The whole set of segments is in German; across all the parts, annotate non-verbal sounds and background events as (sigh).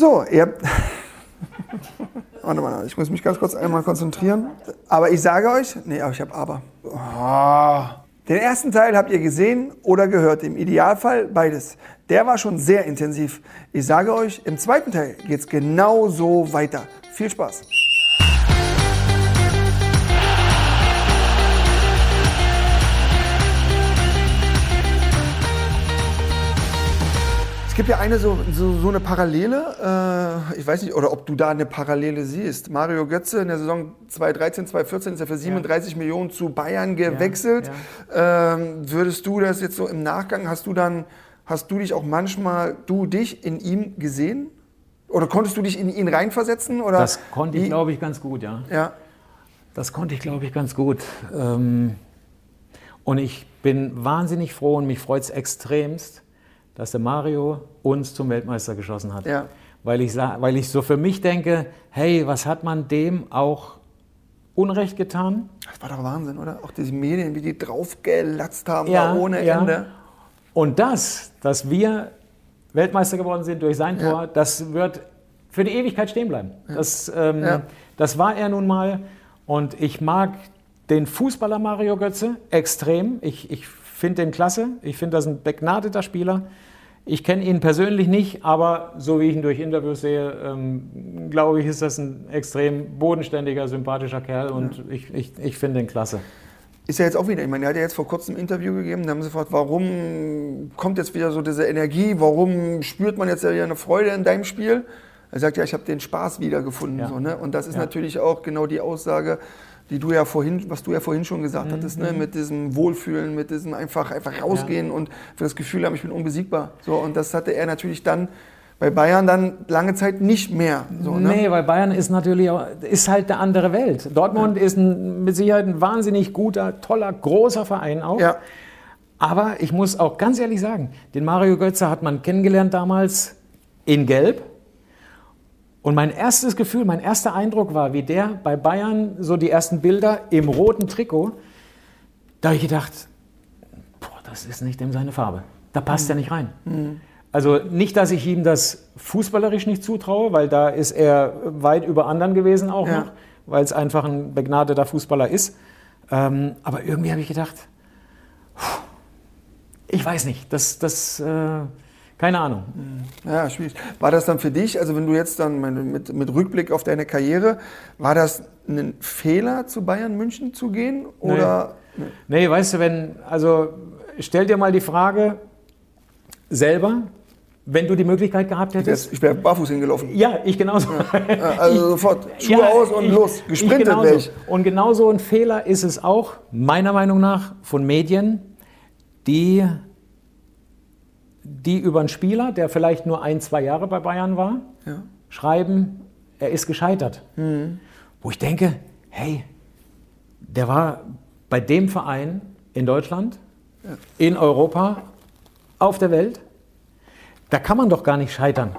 So, ihr. (laughs) Warte mal, ich muss mich ganz kurz einmal konzentrieren. Aber ich sage euch, nee, aber ich habe aber. Oh. Den ersten Teil habt ihr gesehen oder gehört, im Idealfall beides. Der war schon sehr intensiv. Ich sage euch, im zweiten Teil geht es genauso weiter. Viel Spaß. Gibt ja eine so, so, so eine Parallele, äh, ich weiß nicht, oder ob du da eine Parallele siehst. Mario Götze in der Saison 2013, 2014 ist er für 37 ja. Millionen zu Bayern gewechselt. Ja. Ähm, würdest du das jetzt so im Nachgang, hast du dann, hast du dich auch manchmal, du dich in ihm gesehen? Oder konntest du dich in ihn reinversetzen? Oder das konnte ich, glaube ich, ganz gut, ja. ja. Das konnte ich, glaube ich, ganz gut. Ähm, und ich bin wahnsinnig froh und mich freut es extremst, dass der Mario uns zum Weltmeister geschossen hat. Ja. Weil, ich, weil ich so für mich denke, hey, was hat man dem auch Unrecht getan? Das war doch Wahnsinn, oder? Auch diese Medien, wie die draufgelatzt haben, ja, ohne ja. Ende. Und das, dass wir Weltmeister geworden sind durch sein Tor, ja. das wird für die Ewigkeit stehen bleiben. Das, ähm, das war er nun mal. Und ich mag den Fußballer Mario Götze extrem. Ich, ich finde den klasse. Ich finde, das ein begnadeter Spieler. Ich kenne ihn persönlich nicht, aber so wie ich ihn durch Interviews sehe, ähm, glaube ich, ist das ein extrem bodenständiger, sympathischer Kerl und ja. ich, ich, ich finde ihn klasse. Ist ja jetzt auch wieder, ich meine, er hat ja jetzt vor kurzem ein Interview gegeben, da haben sie gefragt, warum kommt jetzt wieder so diese Energie, warum spürt man jetzt ja wieder eine Freude in deinem Spiel? Er sagt ja, ich habe den Spaß wiedergefunden. Ja. So, ne? Und das ist ja. natürlich auch genau die Aussage, die du ja vorhin, was du ja vorhin schon gesagt mhm. hattest, ne? Mit diesem Wohlfühlen, mit diesem einfach, einfach rausgehen ja. und für das Gefühl haben, ich bin unbesiegbar. So, und das hatte er natürlich dann bei Bayern dann lange Zeit nicht mehr. So, ne? Nee, weil Bayern ist natürlich auch, ist halt eine andere Welt. Dortmund ja. ist ein, mit Sicherheit ein wahnsinnig guter, toller, großer Verein auch. Ja. Aber ich muss auch ganz ehrlich sagen, den Mario Götze hat man kennengelernt damals in Gelb. Und mein erstes Gefühl, mein erster Eindruck war, wie der bei Bayern so die ersten Bilder im roten Trikot, da habe ich gedacht, boah, das ist nicht in seine Farbe. Da passt mhm. er nicht rein. Mhm. Also nicht, dass ich ihm das fußballerisch nicht zutraue, weil da ist er weit über anderen gewesen auch ja. noch, weil es einfach ein begnadeter Fußballer ist. Ähm, aber irgendwie habe ich gedacht, ich weiß nicht, das, das äh, keine Ahnung. Ja, schwierig. War das dann für dich, also wenn du jetzt dann mit, mit Rückblick auf deine Karriere, war das ein Fehler, zu Bayern München zu gehen? Oder? Nee, nee weißt du, wenn, also stell dir mal die Frage selber, wenn du die Möglichkeit gehabt hättest. Ich wäre barfuß hingelaufen. Ja, ich genauso. Ja, also sofort Schuhe ja, aus und ich, los, gesprintet ich. Und genauso ein Fehler ist es auch, meiner Meinung nach, von Medien, die die über einen Spieler, der vielleicht nur ein, zwei Jahre bei Bayern war, ja. schreiben, er ist gescheitert. Mhm. Wo ich denke, hey, der war bei dem Verein in Deutschland, ja. in Europa, auf der Welt. Da kann man doch gar nicht scheitern.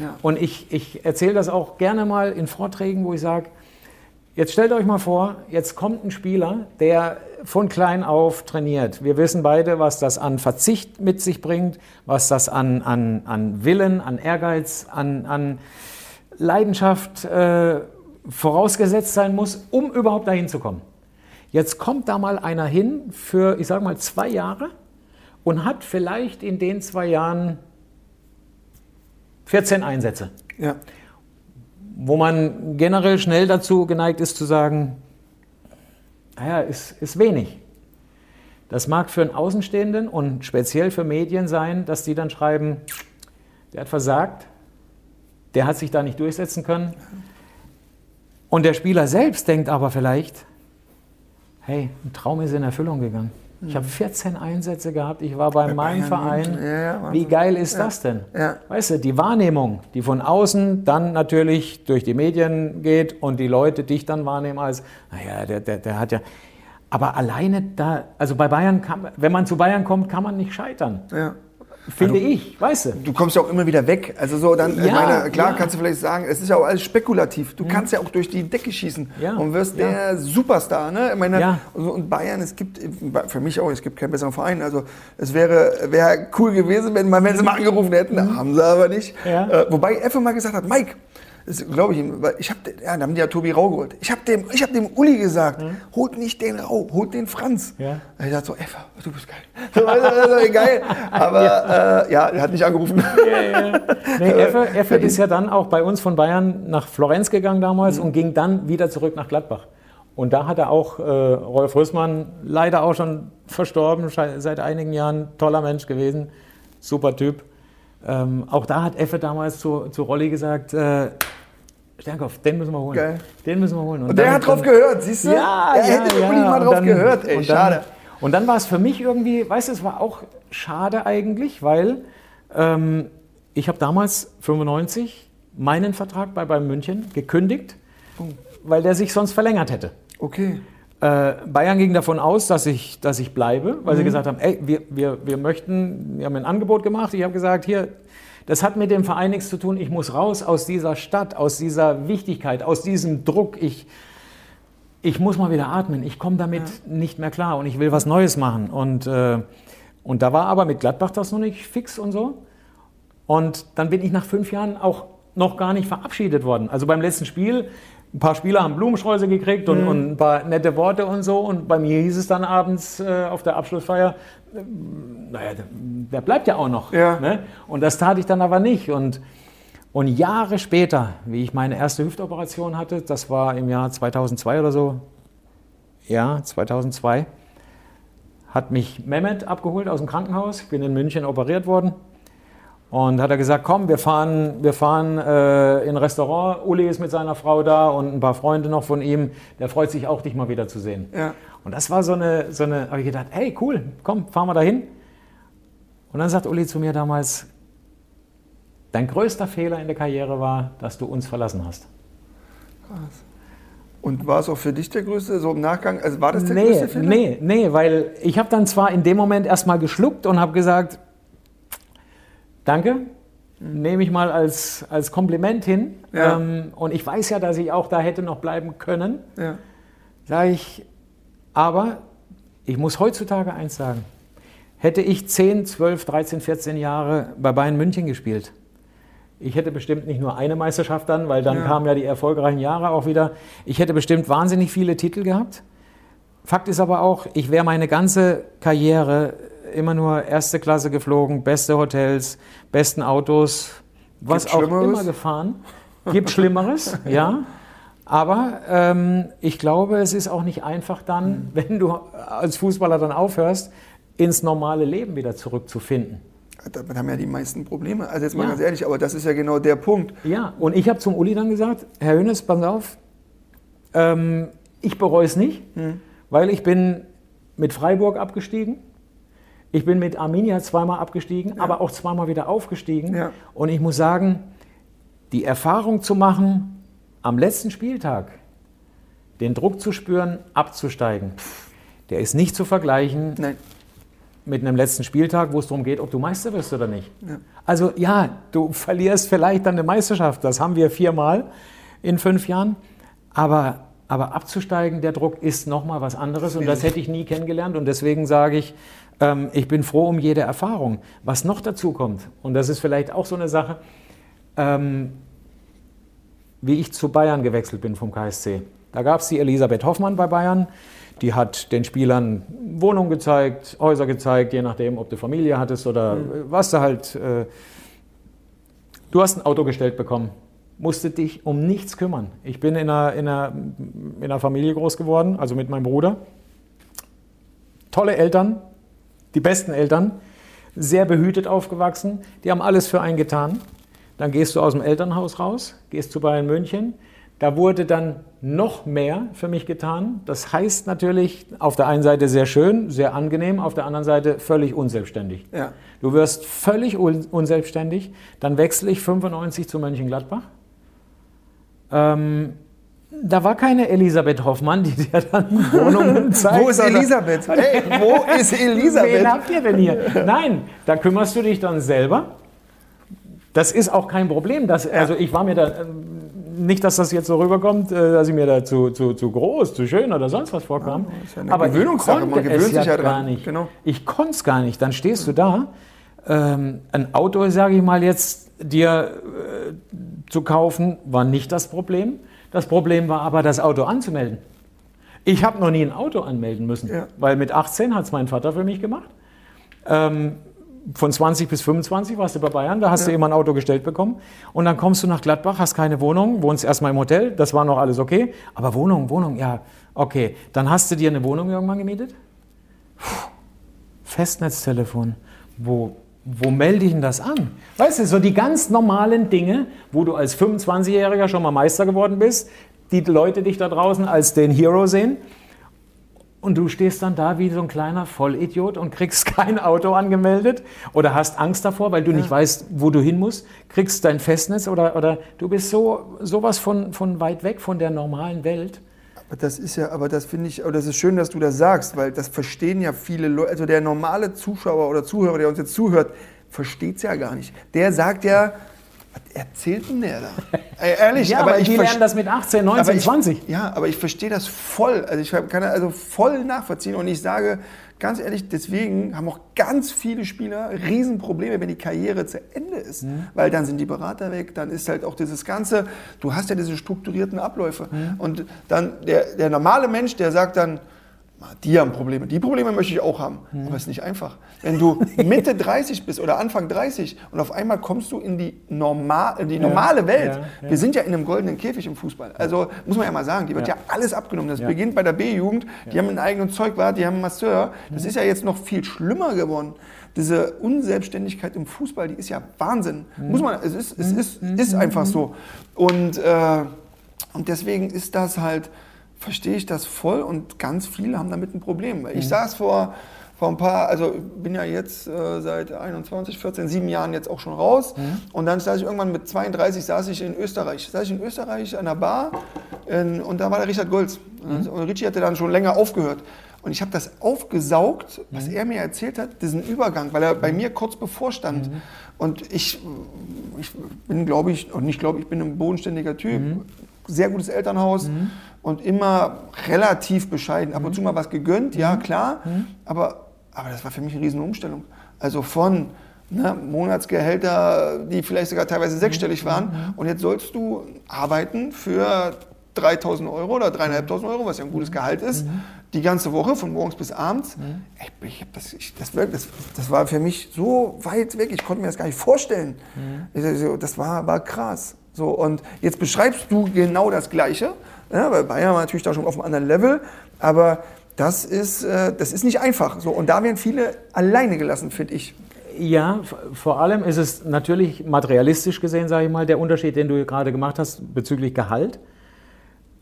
Ja. Und ich, ich erzähle das auch gerne mal in Vorträgen, wo ich sage, Jetzt stellt euch mal vor, jetzt kommt ein Spieler, der von klein auf trainiert. Wir wissen beide, was das an Verzicht mit sich bringt, was das an, an, an Willen, an Ehrgeiz, an, an Leidenschaft äh, vorausgesetzt sein muss, um überhaupt dahin zu kommen. Jetzt kommt da mal einer hin für, ich sage mal, zwei Jahre und hat vielleicht in den zwei Jahren 14 Einsätze. Ja wo man generell schnell dazu geneigt ist zu sagen, naja, ist, ist wenig. Das mag für einen Außenstehenden und speziell für Medien sein, dass die dann schreiben, der hat versagt, der hat sich da nicht durchsetzen können. Und der Spieler selbst denkt aber vielleicht, hey, ein Traum ist in Erfüllung gegangen. Ich habe 14 Einsätze gehabt, ich war bei, bei meinem Verein. Ja, ja, Wie geil ist ja, das denn? Weißt du, die Wahrnehmung, die von außen dann natürlich durch die Medien geht und die Leute dich dann wahrnehmen als, naja, der, der, der hat ja. Aber alleine da, also bei Bayern, kann, wenn man zu Bayern kommt, kann man nicht scheitern. Finde also, ich, weißt du. Du kommst ja auch immer wieder weg. Also so, dann, ja, meine, klar ja. kannst du vielleicht sagen, es ist ja auch alles spekulativ. Du mhm. kannst ja auch durch die Decke schießen ja. und wirst der Superstar. Ne? Ich meine, und Bayern, es gibt, für mich auch, es gibt keinen besseren Verein. Also es wäre, wäre cool gewesen, wenn, wenn sie mal angerufen hätten. Mhm. Haben sie aber nicht. Äh, wobei Effe mal gesagt hat, Mike, glaube ich weil ich habe, ja, da haben die ja Tobi Rau geholt. Ich habe dem, ich dem Uli gesagt, mhm. holt nicht den Rau, holt den Franz. Ja. Ich dachte so, Effa, du bist geil. (laughs) So, also, geil. Aber ja. Äh, ja, er hat nicht angerufen. Ja, ja. Nee, (laughs) Effe, Effe ist ja dann auch bei uns von Bayern nach Florenz gegangen damals mhm. und ging dann wieder zurück nach Gladbach. Und da hat er auch äh, Rolf Rüssmann, leider auch schon verstorben, seit einigen Jahren, toller Mensch gewesen, super Typ. Ähm, auch da hat Effe damals zu, zu Rolli gesagt, äh, Sternkopf, den müssen wir holen. Geil. Den müssen wir holen. Und, und der dann, hat drauf dann, gehört, siehst du? Ja, er ja, hätte ja. unbedingt mal drauf dann, gehört, ey, und schade. Dann, und dann war es für mich irgendwie, weißt du, es war auch schade eigentlich, weil ähm, ich habe damals, 95, meinen Vertrag bei Bayern München gekündigt, oh. weil der sich sonst verlängert hätte. Okay. Äh, Bayern ging davon aus, dass ich, dass ich bleibe, weil mhm. sie gesagt haben, ey, wir, wir, wir möchten, wir haben ein Angebot gemacht. Ich habe gesagt, hier, das hat mit dem Verein nichts zu tun. Ich muss raus aus dieser Stadt, aus dieser Wichtigkeit, aus diesem Druck. Ich, ich muss mal wieder atmen. Ich komme damit ja. nicht mehr klar und ich will was Neues machen. Und, äh, und da war aber mit Gladbach das noch nicht fix und so. Und dann bin ich nach fünf Jahren auch noch gar nicht verabschiedet worden. Also beim letzten Spiel ein paar Spieler haben Blumensträuße gekriegt und, mhm. und, ein paar nette Worte und so. Und bei mir hieß es dann abends äh, auf der Abschlussfeier, äh, naja, der, der, bleibt ja auch noch. Ja. Ne? Und das tat ich dann aber nicht. Und, und Jahre später, wie ich meine erste Hüftoperation hatte, das war im Jahr 2002 oder so, ja, 2002, hat mich Mehmet abgeholt aus dem Krankenhaus. Ich bin in München operiert worden. Und hat er gesagt, komm, wir fahren, wir fahren äh, in ein Restaurant. Uli ist mit seiner Frau da und ein paar Freunde noch von ihm. Der freut sich auch, dich mal wieder zu sehen. Ja. Und das war so eine, so eine, habe ich gedacht, hey, cool, komm, fahren wir dahin. Und dann sagt Uli zu mir damals, dein größter Fehler in der Karriere war, dass du uns verlassen hast. Krass. Und war es auch für dich der größte, so im Nachgang, also war das der nee, größte Fehler? Nee, nee, weil ich habe dann zwar in dem Moment erstmal geschluckt und habe gesagt, Danke. Nehme ich mal als, als Kompliment hin. Ja. Ähm, und ich weiß ja, dass ich auch da hätte noch bleiben können. Ja. Sage ich, aber ich muss heutzutage eins sagen. Hätte ich 10, 12, 13, 14 Jahre bei Bayern München gespielt, ich hätte bestimmt nicht nur eine Meisterschaft dann, weil dann ja. kamen ja die erfolgreichen Jahre auch wieder. Ich hätte bestimmt wahnsinnig viele Titel gehabt. Fakt ist aber auch, ich wäre meine ganze Karriere immer nur erste Klasse geflogen, beste Hotels, besten Autos, was Gibt auch immer gefahren. Gibt Schlimmeres, (laughs) ja. Aber ähm, ich glaube, es ist auch nicht einfach dann, mhm. wenn du als Fußballer dann aufhörst, ins normale Leben wieder zurückzufinden. Damit haben ja die meisten Probleme. Also jetzt mal ja. ganz ehrlich, aber das ist ja genau der Punkt. Ja, und ich habe zum Uli dann gesagt, Herr Hönes, pass auf, ähm, ich bereue es nicht, hm. weil ich bin mit Freiburg abgestiegen. Ich bin mit Arminia zweimal abgestiegen, ja. aber auch zweimal wieder aufgestiegen. Ja. Und ich muss sagen, die Erfahrung zu machen, am letzten Spieltag den Druck zu spüren, abzusteigen, der ist nicht zu vergleichen Nein. mit einem letzten Spieltag, wo es darum geht, ob du Meister wirst oder nicht. Ja. Also ja, du (laughs) verlierst vielleicht dann eine Meisterschaft, das haben wir viermal in fünf Jahren, aber, aber abzusteigen, der Druck ist nochmal was anderes und das hätte ich nie kennengelernt und deswegen sage ich, ähm, ich bin froh um jede Erfahrung. Was noch dazu kommt, und das ist vielleicht auch so eine Sache, ähm, wie ich zu Bayern gewechselt bin vom KSC. Da gab es die Elisabeth Hoffmann bei Bayern. Die hat den Spielern Wohnungen gezeigt, Häuser gezeigt, je nachdem, ob du Familie hattest oder mhm. was du halt. Äh, du hast ein Auto gestellt bekommen, musste dich um nichts kümmern. Ich bin in einer, in, einer, in einer Familie groß geworden, also mit meinem Bruder. Tolle Eltern, die besten Eltern, sehr behütet aufgewachsen, die haben alles für einen getan. Dann gehst du aus dem Elternhaus raus, gehst zu Bayern München. Da wurde dann noch mehr für mich getan. Das heißt natürlich auf der einen Seite sehr schön, sehr angenehm, auf der anderen Seite völlig unselbstständig. Ja. Du wirst völlig unselbstständig. Dann wechsle ich 95 zu Mönchengladbach. Ähm, da war keine Elisabeth Hoffmann, die dir dann Wohnungen (laughs) zeigt. wo ist Elisabeth? (laughs) Hey, wo ist Elisabeth? Wen habt ihr denn hier? Nein, da kümmerst du dich dann selber. Das ist auch kein Problem. Dass, also ich war mir da, ähm, nicht, dass das jetzt so rüberkommt, äh, dass ich mir da zu, zu, zu groß, zu schön oder sonst was vorkam. Ja, ja Aber ich konnte man gewöhnt es ja, ja gar nicht. Genau. Ich konnte es gar nicht. Dann stehst du da, ähm, ein Auto, sage ich mal jetzt, dir äh, zu kaufen, war nicht das Problem. Das Problem war aber, das Auto anzumelden. Ich habe noch nie ein Auto anmelden müssen, ja. weil mit 18 hat es mein Vater für mich gemacht. Ähm, von 20 bis 25 warst du bei Bayern, da hast ja. du immer ein Auto gestellt bekommen. Und dann kommst du nach Gladbach, hast keine Wohnung, wohnst erstmal im Hotel, das war noch alles okay. Aber Wohnung, Wohnung, ja, okay. Dann hast du dir eine Wohnung irgendwann gemietet? Puh, Festnetztelefon. Wo, wo melde ich denn das an? Weißt du, so die ganz normalen Dinge, wo du als 25-Jähriger schon mal Meister geworden bist, die Leute dich da draußen als den Hero sehen. Und du stehst dann da wie so ein kleiner Vollidiot und kriegst (laughs) kein Auto angemeldet oder hast Angst davor, weil du ja. nicht weißt, wo du hin musst, kriegst dein Festnetz oder, oder du bist so sowas von, von weit weg von der normalen Welt. Aber das ist ja, aber das finde ich, aber das ist schön, dass du das sagst, weil das verstehen ja viele Leute, also der normale Zuschauer oder Zuhörer, der uns jetzt zuhört, versteht es ja gar nicht. Der sagt ja, was erzählt denn der da? (laughs) Ey, ehrlich, ja, aber, aber die lernen das mit 18, 19, ich, 20. Ja, aber ich verstehe das voll. Also ich kann das also voll nachvollziehen und ich sage ganz ehrlich, deswegen haben auch ganz viele Spieler Riesenprobleme, wenn die Karriere zu Ende ist, mhm. weil dann sind die Berater weg, dann ist halt auch dieses ganze, du hast ja diese strukturierten Abläufe mhm. und dann der, der normale Mensch, der sagt dann, die haben Probleme. Die Probleme möchte ich auch haben. Mhm. Aber es ist nicht einfach. Wenn du Mitte (laughs) 30 bist oder Anfang 30 und auf einmal kommst du in die, normal, in die normale Welt. Ja, ja. Wir sind ja in einem goldenen Käfig im Fußball. Also muss man ja mal sagen, die wird ja, alles abgenommen. Das beginnt bei der B-Jugend. Die haben ein eigenes Zeugwart, die haben einen Masseur. Das mhm. ist ja jetzt noch viel schlimmer geworden. Diese Unselbstständigkeit im Fußball, die ist ja Wahnsinn. Mhm. Muss man, es ist, es ist, mhm. ist einfach so. Und, äh, und deswegen ist das halt verstehe ich das voll und ganz viele haben damit ein Problem. Ich mhm. saß vor, vor ein paar, also bin ja jetzt äh, seit 21, 14, 7 Jahren jetzt auch schon raus mhm. und dann saß ich irgendwann mit 32, saß ich in Österreich. Saß ich in Österreich an der Bar in, und da war der Richard Golz. Mhm. Und Richie hatte dann schon länger aufgehört. Und ich habe das aufgesaugt, was mhm. er mir erzählt hat, diesen Übergang, weil er bei mhm. mir kurz bevorstand. Und ich, ich bin, glaube ich, und nicht glaube ich, bin ein bodenständiger Typ. Sehr gutes Elternhaus. Mhm und immer relativ bescheiden. Ab und zu mal was gegönnt, ja mhm. klar, mhm. aber, aber das war für mich eine riesen Umstellung. Also von ne, Monatsgehälter, die vielleicht sogar teilweise mhm. sechsstellig waren und jetzt sollst du arbeiten für 3000 Euro oder 3.500 Euro, was ja ein gutes Gehalt ist, die ganze Woche von morgens bis abends. Ich, ich das, ich, das, das, das, war für mich so weit weg, ich konnte mir das gar nicht vorstellen. Das war, war krass. So, und jetzt beschreibst du genau das Gleiche. Ja, weil Bayern war natürlich da schon auf einem anderen Level, aber das ist, äh, das ist nicht einfach. So, und da werden viele alleine gelassen, finde ich. Ja, vor allem ist es natürlich materialistisch gesehen, sage ich mal, der Unterschied, den du gerade gemacht hast bezüglich Gehalt.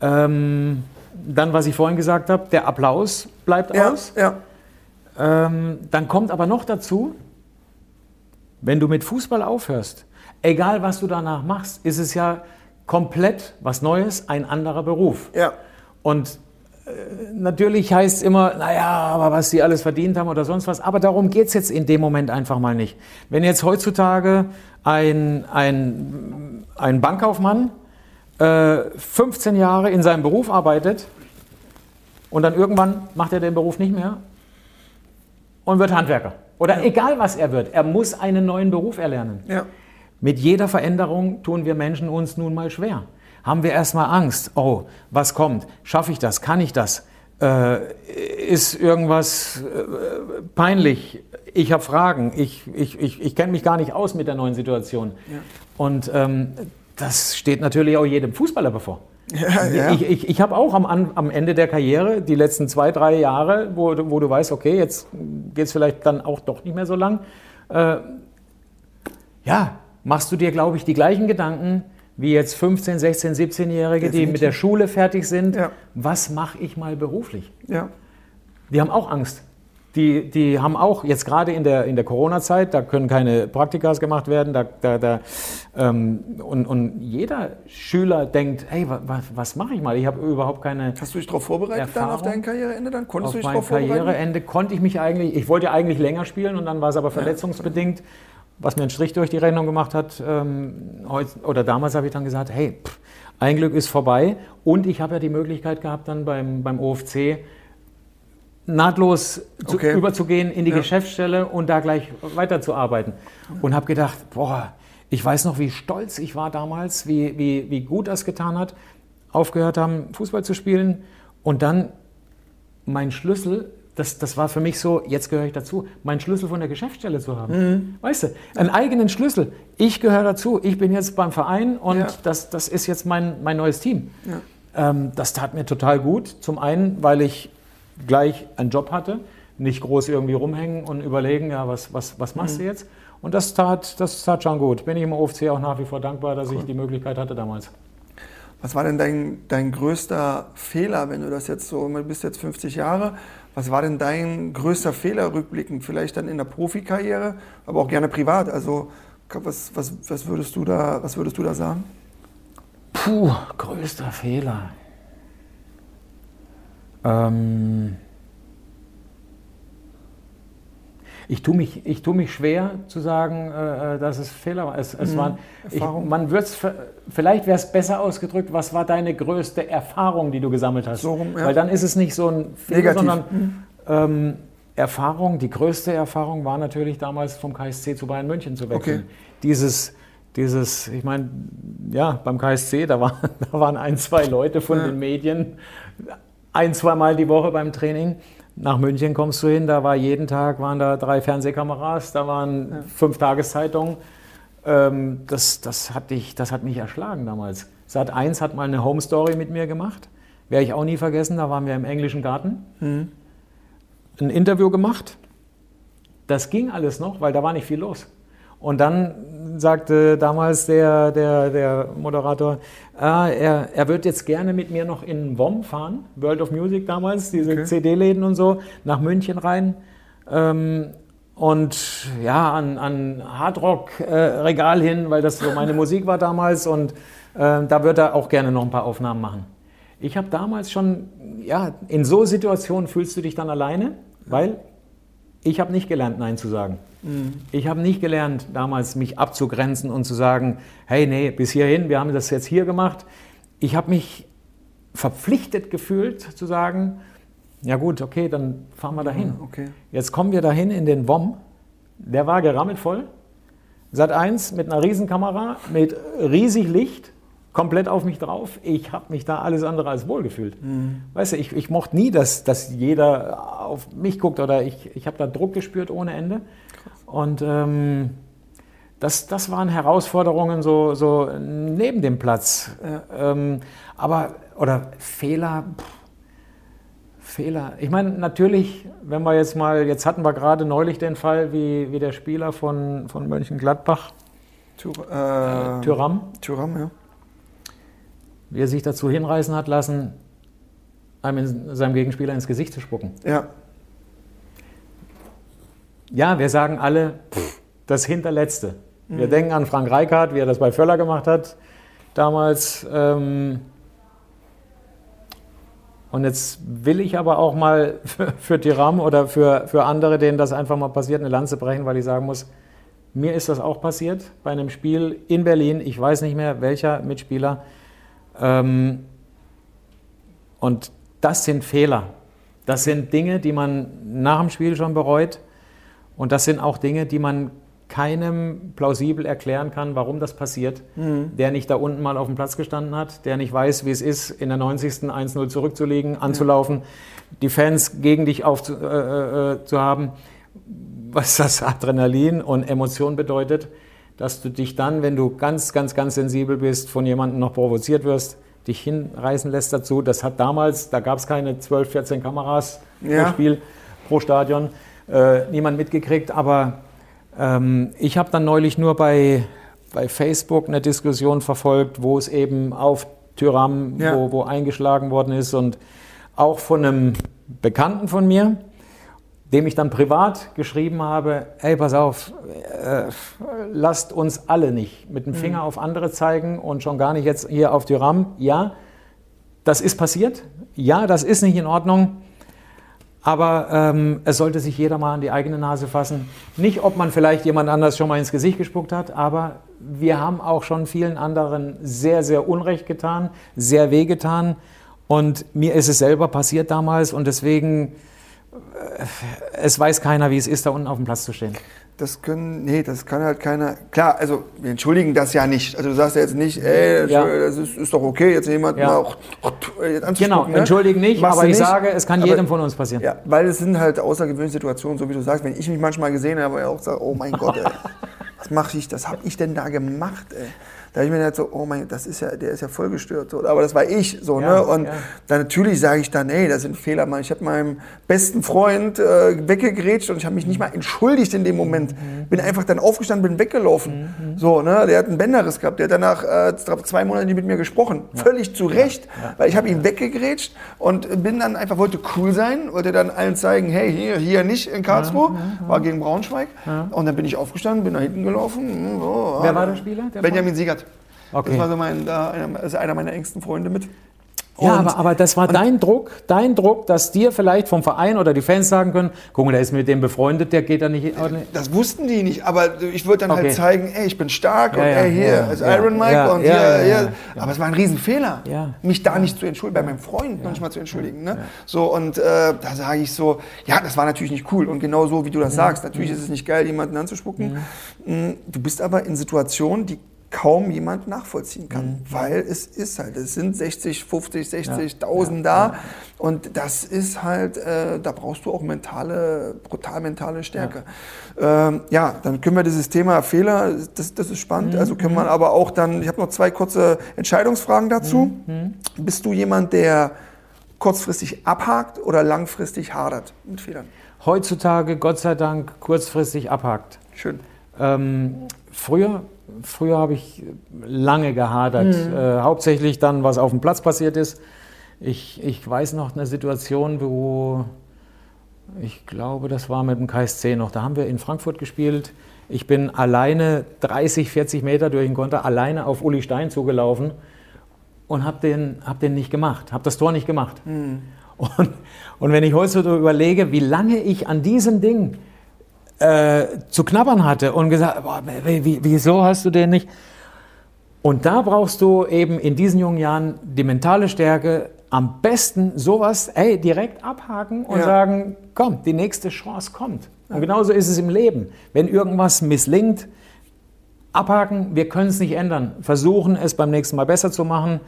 Ähm, dann, was ich vorhin gesagt habe, der Applaus bleibt ja, aus. Ja. Ähm, dann kommt aber noch dazu, wenn du mit Fußball aufhörst, egal was du danach machst, ist es ja komplett was Neues, ein anderer Beruf. Ja. Und äh, natürlich heißt es immer, naja, aber was sie alles verdient haben oder sonst was. Aber darum geht es jetzt in dem Moment einfach mal nicht. Wenn jetzt heutzutage ein, ein, ein Bankkaufmann äh, 15 Jahre in seinem Beruf arbeitet und dann irgendwann macht er den Beruf nicht mehr und wird Handwerker. Oder ja. egal was er wird, er muss einen neuen Beruf erlernen. Ja. Mit jeder Veränderung tun wir Menschen uns nun mal schwer. Haben wir erstmal Angst, oh, was kommt? Schaffe ich das? Kann ich das? Äh, ist irgendwas äh, peinlich? Ich habe Fragen. Ich, ich, ich, ich kenne mich gar nicht aus mit der neuen Situation. Ja. Und ähm, das steht natürlich auch jedem Fußballer bevor. Ja, ja. Ich, ich, ich habe auch am, am Ende der Karriere, die letzten zwei, drei Jahre, wo, wo du weißt, okay, jetzt geht es vielleicht dann auch doch nicht mehr so lang. Äh, ja, machst du dir, glaube ich, die gleichen Gedanken wie jetzt 15, 16, 17-Jährige, die mit der Schule fertig sind. Ja. Was mache ich mal beruflich? Ja. Die haben auch Angst. die, die haben auch jetzt gerade in der, in der Corona-Zeit, da können keine Praktikas gemacht werden, da, da, da, ähm, und, und jeder Schüler denkt, hey, was, was mache ich mal? Ich habe überhaupt keine. Hast du dich darauf vorbereitet Erfahrung. dann auf dein Karriereende? Dann konntest auf du dich darauf vorbereiten? Karriereende konnte ich mich eigentlich, ich wollte eigentlich länger spielen und dann war es aber verletzungsbedingt, was mir einen Strich durch die Rechnung gemacht hat. Ähm, oder damals habe ich dann gesagt, hey, pff, ein Glück ist vorbei und ich habe ja die Möglichkeit gehabt, dann beim, beim OFC nahtlos zu, Okay. überzugehen in die Ja. Geschäftsstelle und da gleich weiterzuarbeiten. Und habe gedacht, boah, ich weiß noch, wie stolz ich war damals, wie, wie, wie gut das getan hat, aufgehört haben, Fußball zu spielen und dann mein Schlüssel, das, das war für mich so, jetzt gehöre ich dazu, meinen Schlüssel von der Geschäftsstelle zu haben. Mhm. Weißt du, einen eigenen Schlüssel. Ich gehöre dazu, ich bin jetzt beim Verein und Ja. das, das ist jetzt mein, mein neues Team. Ja. Ähm, das tat mir total gut. Zum einen, weil ich gleich einen Job hatte, nicht groß irgendwie rumhängen und überlegen, ja, was, was, was machst Mhm. du jetzt? Und das tat, das tat schon gut. Bin ich im OFC auch nach wie vor dankbar, dass ich die Möglichkeit hatte damals. Was war denn dein, dein größter Fehler, wenn du das jetzt so, du bist jetzt 50 Jahre, was war denn dein größter Fehler rückblickend? Vielleicht dann in der Profikarriere, aber auch gerne privat. Also was, was, was, würdest, du da, was würdest du da sagen? Puh, größter Fehler. Ähm ich tue mich, ich tu mich schwer zu sagen, äh, dass es Fehler war. Es, es waren, ich, man wird's, vielleicht wäre es besser ausgedrückt, was war deine größte Erfahrung, die du gesammelt hast? So rum, ja. Weil dann ist es nicht so ein Fehler, Negativ. sondern ähm, Erfahrung, die größte Erfahrung war natürlich damals vom KSC zu Bayern München zu wechseln. Okay. Dieses, dieses, ich meine, ja, beim KSC, da, war, (laughs) da waren ein, zwei Leute von Ja. den Medien, ein, zweimal die Woche beim Training. Nach München kommst du hin, da war jeden Tag, waren da drei Fernsehkameras, da waren fünf Tageszeitungen. Ähm, das, das, hat dich, das hat mich erschlagen damals. Sat 1 hat mal eine Home Story mit mir gemacht. Werde ich auch nie vergessen, da waren wir im englischen Garten. Ein Interview gemacht. Das ging alles noch, weil da war nicht viel los. Und dann sagte damals der, der, der Moderator, ah, er, er wird jetzt gerne mit mir noch in WOM fahren, World of Music damals, diese Okay. CD-Läden und so, nach München rein. Ähm, und ja, an, an Hardrock-Regal hin, weil das so meine Musik war damals. Und äh, da wird er auch gerne noch ein paar Aufnahmen machen. Ich habe damals schon, ja, in so Situationen fühlst du dich dann alleine, weil ich habe nicht gelernt, Nein zu sagen. Ich habe nicht gelernt, damals mich abzugrenzen und zu sagen, hey, nee, bis hierhin, wir haben das jetzt hier gemacht. Ich habe mich verpflichtet gefühlt zu sagen, ja gut, okay, dann fahren wir dahin. Okay. Jetzt kommen wir dahin in den WOM. Der war gerammelt voll. Sat 1 mit einer Riesenkamera, mit riesig Licht, komplett auf mich drauf. Ich habe mich da alles andere als wohl gefühlt. Weißt du, ich, ich mochte nie, dass, dass jeder auf mich guckt oder ich, ich habe da Druck gespürt ohne Ende. Und ähm, das, das waren Herausforderungen so, so neben dem Platz. Ähm, aber, oder Fehler, pff, Fehler. Ich meine, natürlich, wenn wir jetzt mal, jetzt hatten wir gerade neulich den Fall, wie, wie der Spieler von, von Mönchengladbach, Thür, äh, Thüram, Thüram, ja. Wie er sich dazu hinreißen hat lassen, einem in, seinem Gegenspieler ins Gesicht zu spucken. Ja, Ja, wir sagen alle, pff, das Hinterletzte. Wir denken an Frank Reichardt, wie er das bei Völler gemacht hat damals. Ähm, und jetzt will ich aber auch mal (laughs) für, für Tiram oder für, für andere, denen das einfach mal passiert, eine Lanze brechen, weil ich sagen muss, mir ist das auch passiert bei einem Spiel in Berlin. Ich weiß nicht mehr, welcher Mitspieler. Ähm, und das sind Fehler. Das sind Dinge, die man nach dem Spiel schon bereut. Und das sind auch Dinge, die man keinem plausibel erklären kann, warum das passiert, der nicht da unten mal auf dem Platz gestanden hat, der nicht weiß, wie es ist, in der 90. 1-0 zurückzulegen, anzulaufen, die Fans gegen dich aufzu äh, äh, haben, was das Adrenalin und Emotion bedeutet, dass du dich dann, wenn du ganz, ganz, ganz sensibel bist, von jemandem noch provoziert wirst, dich hinreißen lässt dazu. Das hat damals, da gab es keine 12, 14 Kameras Ja. pro Spiel, pro Stadion, äh, niemand mitgekriegt, aber ähm, ich habe dann neulich nur bei, bei Facebook eine Diskussion verfolgt, wo es eben auf Tyram, Ja. wo, wo eingeschlagen worden ist und auch von einem Bekannten von mir, dem ich dann privat geschrieben habe, hey, pass auf, äh, lasst uns alle nicht mit dem Finger mhm. auf andere zeigen und schon gar nicht jetzt hier auf Tyram. Ja, das ist passiert. Ja, das ist nicht in Ordnung. Aber ähm, es sollte sich jeder mal an die eigene Nase fassen. Nicht, ob man vielleicht jemand anders schon mal ins Gesicht gespuckt hat, aber wir haben auch schon vielen anderen sehr, sehr Unrecht getan, sehr wehgetan. Und mir ist es selber passiert damals und deswegen es weiß keiner, wie es ist, da unten auf dem Platz zu stehen. Das können, nee, das kann halt keiner. Klar, also wir entschuldigen das ja nicht. Also du sagst ja jetzt nicht, ey, ja. das ist, ist, doch okay, jetzt jemanden ja. auch Genau, ne? entschuldigen nicht, Machst aber ich nicht, sage, es kann jedem von uns passieren. Ja, weil es sind halt außergewöhnliche Situationen, so wie du sagst. Wenn ich mich manchmal gesehen habe, auch sage, oh mein Gott, ey, (laughs) was mache ich, das habe ich denn da gemacht, ey. Da habe ich mir gedacht, so, oh mein, das ist ja, der ist ja voll gestört. So. Aber das war ich. So, ja, ne? Und ja. dann natürlich sage ich dann, ey, das sind Fehler. Mann. Ich habe meinem besten Freund äh, weggegrätscht und ich habe mich nicht mal entschuldigt in dem Moment. Mhm. Bin einfach dann aufgestanden, bin weggelaufen. Mhm. So, ne? Der hat einen Bänderriss gehabt. Der hat danach äh, zwei Monate nicht mit mir gesprochen. Ja. Völlig zu Recht, weil ich habe ihn weggegrätscht und bin dann einfach, wollte cool sein, wollte dann allen zeigen, hey, hier, hier nicht in Karlsruhe. War gegen Braunschweig. Und dann bin ich aufgestanden, bin nach hinten gelaufen. So, Wer war der Spieler? Der Benjamin Siegert. Okay. Das war so mein, also einer meiner engsten Freunde mit. Ja, aber, aber das war dein Druck, dein Druck, dass dir vielleicht vom Verein oder die Fans sagen können, guck mal, der ist mit dem befreundet, der geht da nicht. Das wussten die nicht, aber ich würde dann halt okay. halt zeigen, ey, ich bin stark ja, und ey, hier, ja, also Iron Mike und hier, hier. Aber es war ein Riesenfehler, mich da nicht zu entschuldigen, bei meinem Freund noch nicht mal zu entschuldigen. Ne? So, und äh, da sage ich so, ja, das war natürlich nicht cool und genau so, wie du das sagst, natürlich ist es nicht geil, jemanden anzuspucken. Mm, du bist aber in Situationen, die kaum jemand nachvollziehen kann, mhm. weil es ist halt, es sind 60, 50, 60.000 ja. da ja. und das ist halt, äh, da brauchst du auch mentale, brutal mentale Stärke. Ja, ähm, ja dann können wir dieses Thema Fehler, das, das ist spannend, mhm. also können wir mhm. aber auch dann, ich habe noch zwei kurze Entscheidungsfragen dazu. Mhm. mhm. Bist du jemand, der kurzfristig abhakt oder langfristig hadert mit Fehlern? Heutzutage, Gott sei Dank, kurzfristig abhakt. Schön. Ähm, früher früher habe ich lange gehadert. Mhm. Äh, hauptsächlich dann, was auf dem Platz passiert ist. Ich, ich weiß noch eine Situation, wo ich glaube, das war mit dem KSC noch. Da haben wir in Frankfurt gespielt. Ich bin alleine 30, 40 Meter durch den Konter, alleine auf Uli Stein zugelaufen und habe den, hab den nicht gemacht, habe das Tor nicht gemacht. Mhm. Und, und wenn ich heute so überlege, wie lange ich an diesem Ding äh, zu knabbern hatte und gesagt, boah, wieso hast du den nicht? Und da brauchst du eben in diesen jungen Jahren die mentale Stärke, am besten sowas, ey, direkt abhaken und ja. sagen, komm, die nächste Chance kommt. Und genauso ist es im Leben. Wenn irgendwas misslingt, abhaken, wir können es nicht ändern. Versuchen es beim nächsten Mal besser zu machen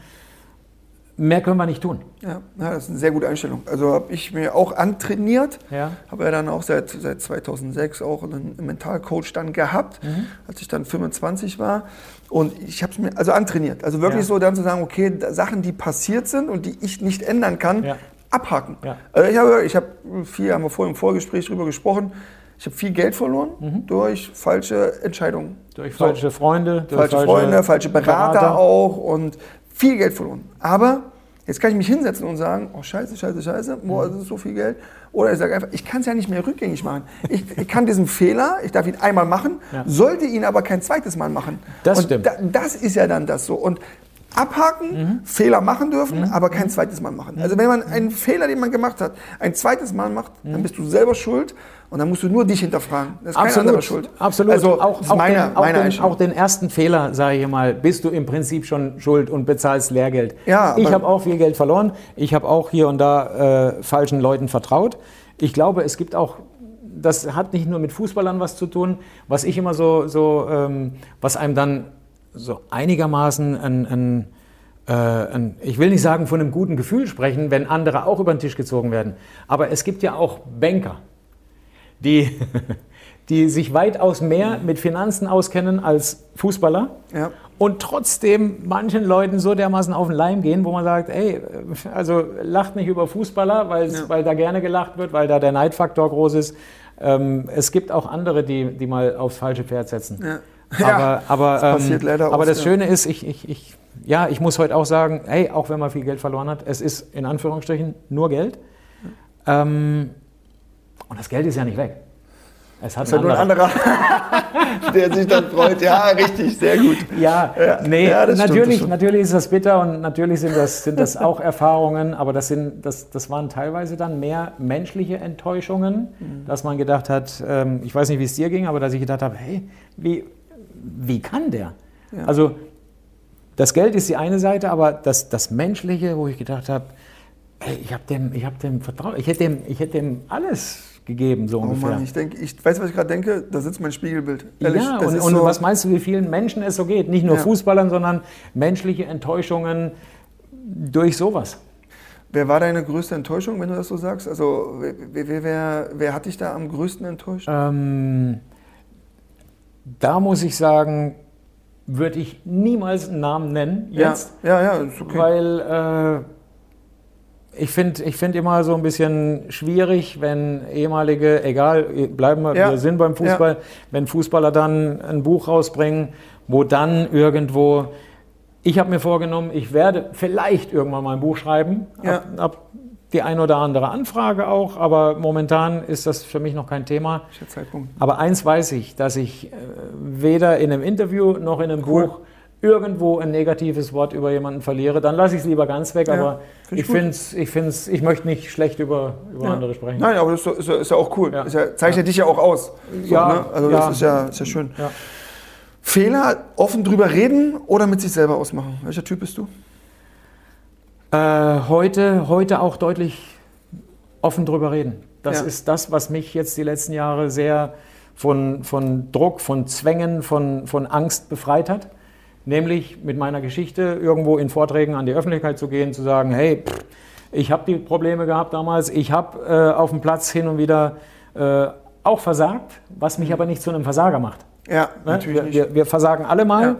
mehr können wir nicht tun. Ja, das ist eine sehr gute Einstellung. Also habe ich mir auch antrainiert, ja. habe ja dann auch seit, seit 2006 auch einen Mentalcoach dann gehabt, mhm. als ich dann 25 war. Und ich habe es mir also antrainiert. Also wirklich ja. so dann zu sagen, okay, Sachen, die passiert sind und die ich nicht ändern kann, ja. abhaken. Also ich habe ich hab viel, haben wir vorhin im Vorgespräch drüber gesprochen, ich habe viel Geld verloren mhm. durch falsche Entscheidungen. Durch falsche Freunde. Durch falsche, falsche Freunde, falsche Berater, Berater, auch und viel Geld verloren. Aber Jetzt kann ich mich hinsetzen und sagen, oh scheiße, scheiße, scheiße, boah, das ist so viel Geld. Oder ich sage einfach, ich kann es ja nicht mehr rückgängig machen. Ich, ich, kann diesen Fehler, ich darf ihn einmal machen, ja. sollte ihn aber kein zweites Mal machen. Das und stimmt. Da, das ist ja dann das so. Und abhaken, mhm. Fehler machen dürfen, mhm. aber kein zweites Mal machen. Also wenn man einen Fehler, den man gemacht hat, ein zweites Mal macht, mhm. dann bist du selber schuld und dann musst du nur dich hinterfragen. Das ist Absolut. keine andere Schuld. Absolut. Also auch, auch, meine, den, auch, den, auch, den, ersten Fehler, sage ich mal, bist du im Prinzip schon schuld und bezahlst Lehrgeld. Ja, ich habe auch viel Geld verloren. Ich habe auch hier und da äh, falschen Leuten vertraut. Ich glaube, es gibt auch das hat nicht nur mit Fußballern was zu tun, was ich immer so, so ähm, was einem dann so einigermaßen ein, ein, äh, ein, ich will nicht sagen von einem guten Gefühl sprechen, wenn andere auch über den Tisch gezogen werden. Aber es gibt ja auch Banker die, (laughs) die sich weitaus mehr mit Finanzen auskennen als Fußballer ja. und trotzdem manchen Leuten so dermaßen auf den Leim gehen, wo man sagt, ey, also lacht nicht über Fußballer, ja. weil da gerne gelacht wird, weil da der Neidfaktor groß ist. Ähm, es gibt auch andere, die, die mal aufs falsche Pferd setzen. Ja. Aber, aber, das, passiert ähm, aber oft, das Schöne ist, ich, ich, ich, ja, ich muss heute auch sagen, hey, auch wenn man viel Geld verloren hat, es ist in Anführungsstrichen nur Geld. Ähm, Und das Geld ist ja nicht weg. Es hat ist ja nur ein anderer, (laughs) der sich dann freut. Ja, richtig, sehr gut. Ja, ja. nee, ja, natürlich, stimmt, natürlich ist das bitter und natürlich sind das, sind das auch Erfahrungen, aber das, sind, das, das waren teilweise dann mehr menschliche Enttäuschungen, mhm. dass man gedacht hat, ähm, ich weiß nicht, wie es dir ging, aber dass ich gedacht habe, hey, wie, wie kann der? Ja. Also das Geld ist die eine Seite, aber das, das Menschliche, wo ich gedacht habe, hey, ich habe dem, hab dem vertraut, ich hätte dem, ich hätte dem alles gegeben, so oh ungefähr. Mann, ich denke, ich weiß, was ich gerade denke, da sitzt mein Spiegelbild. Ehrlich, ja, und, und so was meinst du, wie vielen Menschen es so geht? Nicht nur ja. Fußballern, sondern menschliche Enttäuschungen durch sowas. Wer war deine größte Enttäuschung, wenn du das so sagst? Also, wer, wer, wer, wer hat dich da am größten enttäuscht? Ähm, da muss ich sagen, würde ich niemals einen Namen nennen jetzt. Ja, ja, ja ist okay. Weil äh, ich finde ich find immer so ein bisschen schwierig, wenn ehemalige, egal, bleiben wir, ja. wir sind beim Fußball, ja. wenn Fußballer dann ein Buch rausbringen, wo dann irgendwo, ich habe mir vorgenommen, ich werde vielleicht irgendwann mal ein Buch schreiben, ja. ab, ab die ein oder andere Anfrage auch, aber momentan ist das für mich noch kein Thema. Aber eins weiß ich, dass ich äh, weder in einem Interview noch in einem cool. Buch irgendwo ein negatives Wort über jemanden verliere, dann lasse ich es lieber ganz weg. Ja, aber find ich, ich finde es, ich, find's, ich möchte nicht schlecht über, über ja. andere sprechen. Nein, aber das ist, ist, ist ja auch cool. Ja. Ja, zeichnet dich ja auch aus. So, ja, ne? Also das ist ja, ist ja schön. Fehler offen drüber reden oder mit sich selber ausmachen? Welcher Typ bist du? Äh, heute, heute auch deutlich offen drüber reden. Das ist das, was mich jetzt die letzten Jahre sehr von, von Druck, von Zwängen, von, von Angst befreit hat nämlich mit meiner Geschichte irgendwo in Vorträgen an die Öffentlichkeit zu gehen, zu sagen, hey, pff, ich habe die Probleme gehabt damals, ich habe äh, auf dem Platz hin und wieder äh, auch versagt, was mich aber nicht zu einem Versager macht. Ja, ne? natürlich. Wir, wir, versagen alle mal.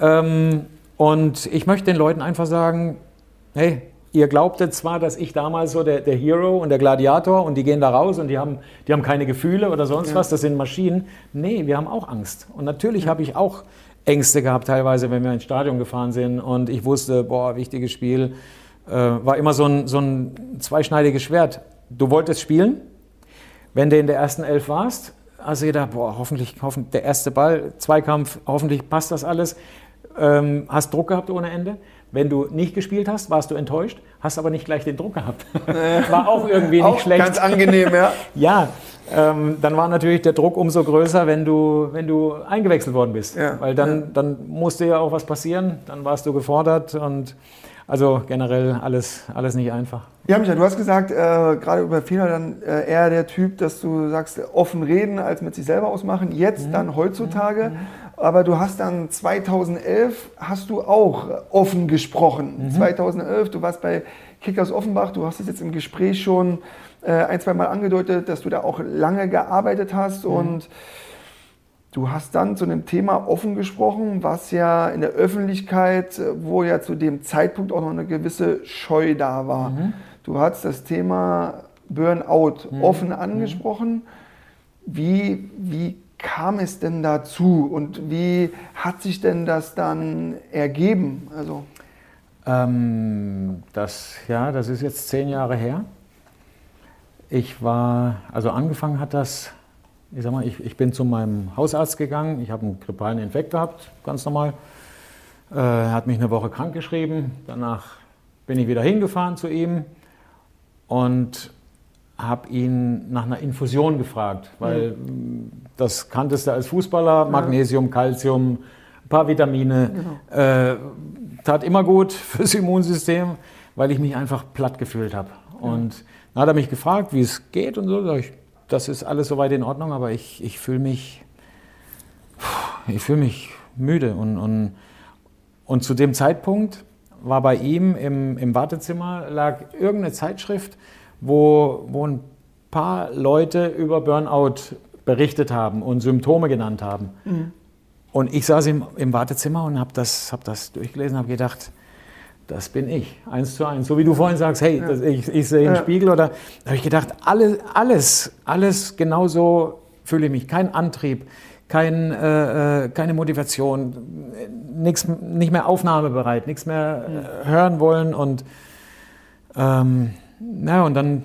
Ja. Ähm, und ich möchte den Leuten einfach sagen, hey, ihr glaubtet zwar, dass ich damals so der, der Hero und der Gladiator und die gehen da raus und die haben, die haben keine Gefühle oder sonst ja. was, das sind Maschinen. Nee, wir haben auch Angst. Und natürlich ja. habe ich auch Ängste gehabt, teilweise, wenn wir ins Stadion gefahren sind. Und ich wusste, boah, wichtiges Spiel. Äh, war immer so ein, so ein zweischneidiges Schwert. Du wolltest spielen, wenn du in der ersten Elf warst, du gedacht, boah, hoffentlich, hoffentlich der erste Ball, Zweikampf, hoffentlich passt das alles. Ähm, hast Druck gehabt ohne Ende. Wenn du nicht gespielt hast, warst du enttäuscht, hast aber nicht gleich den Druck gehabt. (laughs) War auch irgendwie nicht auch schlecht. Ganz angenehm, ja. (laughs) ja, ähm, dann war natürlich der Druck umso größer, wenn du, wenn du eingewechselt worden bist. Ja, Weil dann, ja. dann musste ja auch was passieren, dann warst du gefordert und also generell alles, alles nicht einfach. Ja, Michael, du hast gesagt, äh, gerade über Fehler dann äh, eher der Typ, dass du sagst, offen reden als mit sich selber ausmachen. Jetzt mhm. dann heutzutage. Mhm. Aber du hast dann 2011 hast du auch offen gesprochen. Mhm. 2011, du warst bei Kickers Offenbach, du hast es jetzt im Gespräch schon äh, ein, zwei Mal angedeutet, dass du da auch lange gearbeitet hast mhm. und du hast dann zu einem Thema offen gesprochen, was ja in der Öffentlichkeit, wo ja zu dem Zeitpunkt auch noch eine gewisse Scheu da war. Mhm. Du hast das Thema Burnout mhm. offen mhm. angesprochen. Wie, wie kam es denn dazu und wie hat sich denn das dann ergeben? Also ähm, das, ja, das ist jetzt zehn Jahre her. Ich war, also angefangen hat das, ich sag mal, ich, ich bin zu meinem Hausarzt gegangen, ich habe einen grippalen Infekt gehabt, ganz normal. Äh, er hat mich eine Woche krank geschrieben, danach bin ich wieder hingefahren zu ihm und habe ihn nach einer Infusion gefragt, weil mhm. das kanntest du als Fußballer, Magnesium, Calcium, ein paar Vitamine, genau. äh, tat immer gut (laughs) fürs Immunsystem, weil ich mich einfach platt gefühlt habe. Und dann hat er mich gefragt, wie es geht und so. Sag ich, das ist alles soweit in Ordnung, aber ich, ich fühle mich, ich fühle mich müde. Und, und, und zu dem Zeitpunkt war bei ihm im, im Wartezimmer lag irgendeine Zeitschrift, wo, wo ein paar Leute über Burnout berichtet haben und Symptome genannt haben. Mhm. Und ich saß im, im Wartezimmer und habe das, hab das durchgelesen, habe gedacht, das bin ich, eins zu eins. So wie du vorhin sagst, hey, ja. das, ich, ich, sehe einen ja. Spiegel oder, da habe ich gedacht, alles, alles, alles genau so fühle ich mich. Kein Antrieb, kein, äh, äh keine Motivation, nix, nicht mehr aufnahmebereit, nichts mehr äh, hören wollen und ähm, na, und dann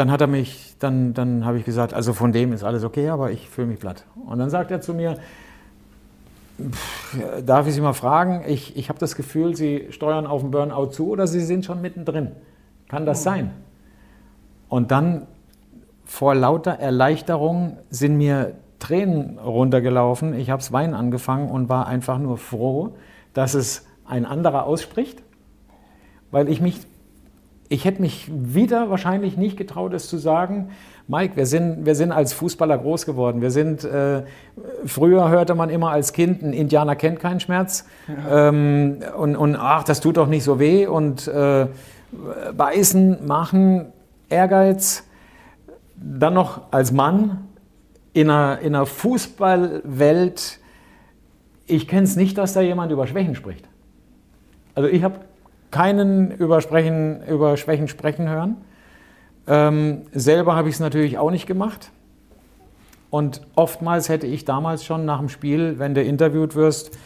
dann hat er mich, dann, dann habe ich gesagt, also von dem ist alles okay, aber ich fühle mich platt. Und dann sagt er zu mir, darf ich Sie mal fragen, ich, ich habe das Gefühl, Sie steuern auf den Burnout zu oder Sie sind schon mittendrin. Kann das oh. sein? Und dann vor lauter Erleichterung sind mir Tränen runtergelaufen. Ich habe es Weinen angefangen und war einfach nur froh, dass es ein anderer ausspricht, weil ich mich, ich hätte mich wieder wahrscheinlich nicht getraut, es zu sagen. Mike, wir sind, wir sind als Fußballer groß geworden. Wir sind, äh, früher hörte man immer als Kind, ein Indianer kennt keinen Schmerz. Ja. Ähm, und, und ach, das tut doch nicht so weh. Und äh, beißen, machen, Ehrgeiz. Dann noch als Mann in einer, in einer Fußballwelt, ich kenne es nicht, dass da jemand über Schwächen spricht. Also ich habe keinen über, über Schwächen sprechen hören. Ähm, selber habe ich es natürlich auch nicht gemacht. Und oftmals hätte ich damals schon nach dem Spiel, wenn du interviewt wirst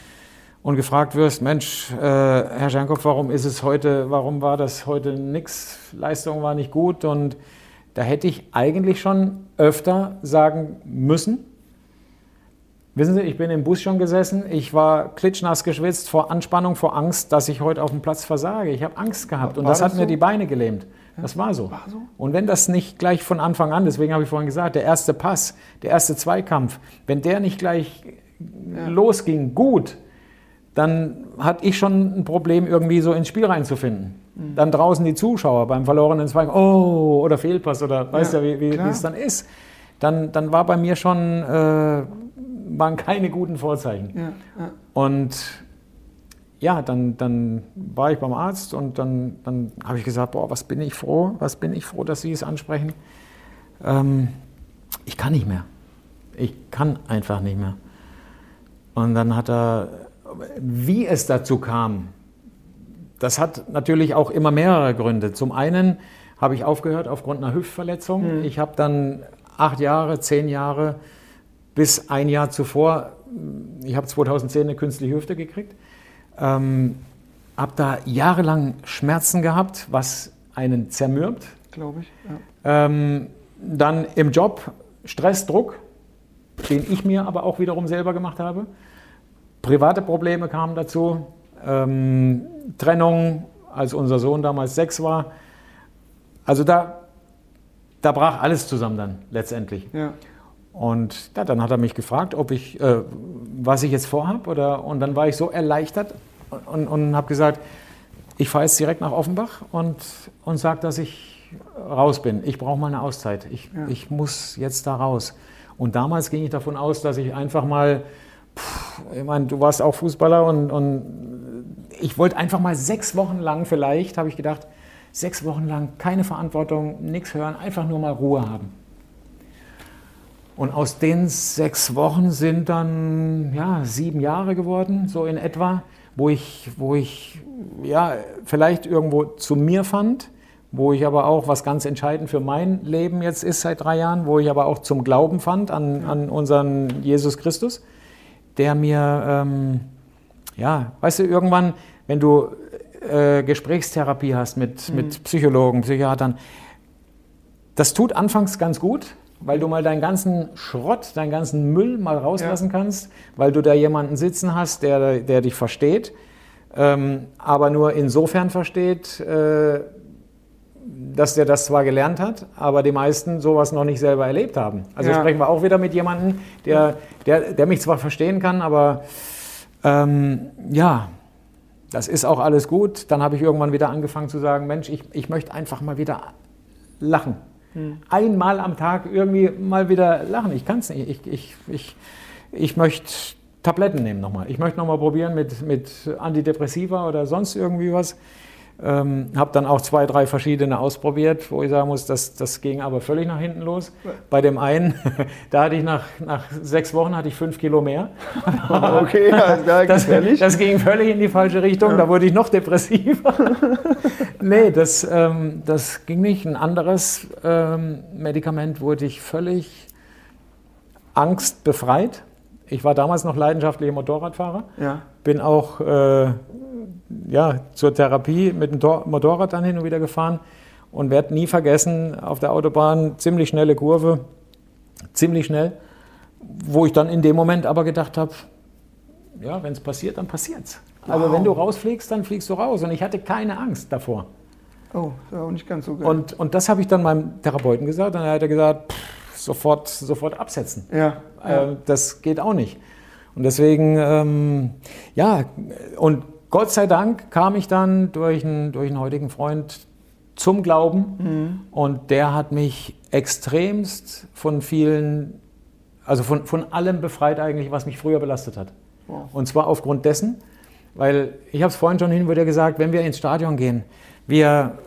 und gefragt wirst, Mensch, äh, Herr Schenkow, warum ist es heute, warum war das heute nichts, Leistung war nicht gut und da hätte ich eigentlich schon öfter sagen müssen. Wissen Sie, ich bin im Bus schon gesessen, ich war klitschnass geschwitzt vor Anspannung, vor Angst, dass ich heute auf dem Platz versage. Ich habe Angst gehabt und das, das, hat so? mir die Beine gelähmt. Das war so. war so. Und wenn das nicht gleich von Anfang an, deswegen habe ich vorhin gesagt, der erste Pass, der erste Zweikampf, wenn der nicht gleich ja. losging, gut, dann hatte ich schon ein Problem, irgendwie so ins Spiel reinzufinden. Mhm. Dann draußen die Zuschauer beim verlorenen Zweikampf, oh, oder Fehlpass, oder weißt ja, ja wie, wie es dann ist. Dann, dann war bei mir schon, äh, waren keine guten Vorzeichen. Ja, ja. Und ja, dann, dann war ich beim Arzt und dann, dann habe ich gesagt, boah, was bin ich froh, was bin ich froh, dass Sie es ansprechen. Ähm, ich kann nicht mehr. Ich kann einfach nicht mehr. Und dann hat er, wie es dazu kam, das hat natürlich auch immer mehrere Gründe. Zum einen habe ich aufgehört aufgrund einer Hüftverletzung. Mhm. Ich habe dann acht Jahre, zehn Jahre bis ein Jahr zuvor, ich habe 2010 eine künstliche Hüfte gekriegt, ähm, habe da jahrelang Schmerzen gehabt, was einen zermürbt. Glaube ich. Ja. Ähm, dann im Job Stress, Druck, den ich mir aber auch wiederum selber gemacht habe. Private Probleme kamen dazu, ähm, Trennung, als unser Sohn damals sechs war. Also da, da brach alles zusammen dann letztendlich. Ja. Und ja, dann hat er mich gefragt, ob ich, äh, was ich jetzt vorhabe. Oder, und dann war ich so erleichtert und, und habe gesagt, ich fahre jetzt direkt nach Offenbach und, und sage, dass ich raus bin. Ich brauche mal eine Auszeit. Ich, ja. ich muss jetzt da raus. Und damals ging ich davon aus, dass ich einfach mal, pff, ich meine, du warst auch Fußballer und, und ich wollte einfach mal sechs Wochen lang vielleicht, habe ich gedacht, sechs Wochen lang keine Verantwortung, nichts hören, einfach nur mal Ruhe haben. Und aus den sechs Wochen sind dann ja, sieben Jahre geworden, so in etwa, wo ich, wo ich ja, vielleicht irgendwo zu mir fand, wo ich aber auch, was ganz entscheidend für mein Leben jetzt ist seit drei Jahren, wo ich aber auch zum Glauben fand an, an unseren Jesus Christus, der mir, ähm, ja, weißt du, irgendwann, wenn du äh, Gesprächstherapie hast mit, mhm. mit Psychologen, Psychiatern, das tut anfangs ganz gut, weil du mal deinen ganzen Schrott, deinen ganzen Müll mal rauslassen ja. kannst, weil du da jemanden sitzen hast, der, der dich versteht, ähm, aber nur insofern versteht, äh, dass der das zwar gelernt hat, aber die meisten sowas noch nicht selber erlebt haben. Also ja. sprechen wir auch wieder mit jemandem, der, der, der mich zwar verstehen kann, aber ähm, ja, das ist auch alles gut. Dann habe ich irgendwann wieder angefangen zu sagen, Mensch, ich, ich möchte einfach mal wieder lachen. Hm. Einmal am Tag irgendwie mal wieder lachen. Ich kann es nicht. Ich, ich, ich, ich möchte Tabletten nehmen nochmal. Ich möchte nochmal probieren mit, mit Antidepressiva oder sonst irgendwie was. Ähm, habe dann auch zwei, drei verschiedene ausprobiert, wo ich sagen muss, das, das ging aber völlig nach hinten los. Bei dem einen, (laughs) da hatte ich nach, nach sechs Wochen hatte ich fünf Kilo mehr. (laughs) okay, (laughs) das, das, das ging völlig in die falsche Richtung. Ja. Da wurde ich noch depressiver. nee, das, ähm, das ging nicht. Ein anderes ähm, Medikament wurde ich völlig angstbefreit. Ich war damals noch leidenschaftlicher Motorradfahrer. Ja. Bin auch äh, ja, zur Therapie mit dem Motorrad dann hin und wieder gefahren. und werde nie vergessen, auf der Autobahn ziemlich schnelle Kurve, ziemlich schnell, wo ich dann in dem Moment aber gedacht habe, ja, wenn es passiert, dann passiert's. Wow. Also wenn du rausfliegst, dann fliegst du raus. Und ich hatte keine Angst davor. Oh, das war auch nicht ganz so geil. Und, und das habe ich dann meinem Therapeuten gesagt. Dann hat er gesagt, pff, sofort, sofort absetzen. Ja, ja. Äh, das geht auch nicht. Und deswegen, ähm, ja, und Gott sei Dank kam ich dann durch einen, durch einen heutigen Freund zum Glauben mhm. und der hat mich extremst von vielen, also von, von allem befreit eigentlich, was mich früher belastet hat. Wow. Und zwar aufgrund dessen, weil ich habe es vorhin schon hin wieder gesagt, wenn wir ins Stadion gehen, wir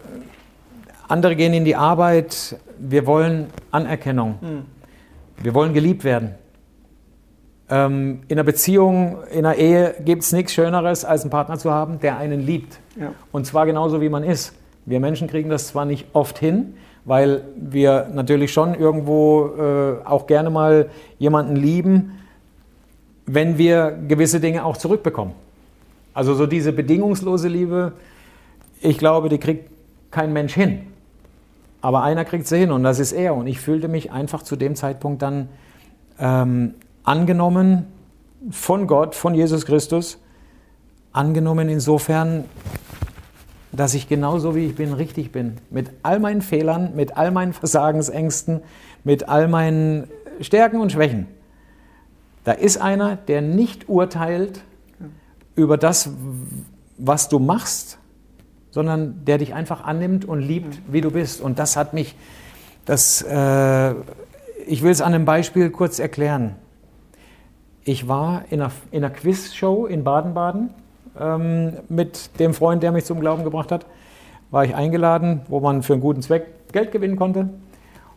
andere gehen in die Arbeit, wir wollen Anerkennung, mhm. wir wollen geliebt werden. Ähm, in einer Beziehung, in einer Ehe gibt es nichts Schöneres, als einen Partner zu haben, der einen liebt. Ja. Und zwar genauso, wie man ist. Wir Menschen kriegen das zwar nicht oft hin, weil wir natürlich schon irgendwo äh, auch gerne mal jemanden lieben, wenn wir gewisse Dinge auch zurückbekommen. Also so diese bedingungslose Liebe, ich glaube, die kriegt kein Mensch hin. Aber einer kriegt sie hin und das ist er. Und ich fühlte mich einfach zu dem Zeitpunkt dann ähm, angenommen von Gott, von Jesus Christus. Angenommen insofern, dass ich genauso wie ich bin richtig bin. Mit all meinen Fehlern, mit all meinen Versagensängsten, mit all meinen Stärken und Schwächen. Da ist einer, der nicht urteilt über das, was du machst, sondern der dich einfach annimmt und liebt, wie du bist. Und das hat mich, das, äh, ich will es an einem Beispiel kurz erklären. Ich war in einer, in einer Quizshow in Baden-Baden ähm, mit dem Freund, der mich zum Glauben gebracht hat. War ich eingeladen, wo man für einen guten Zweck Geld gewinnen konnte.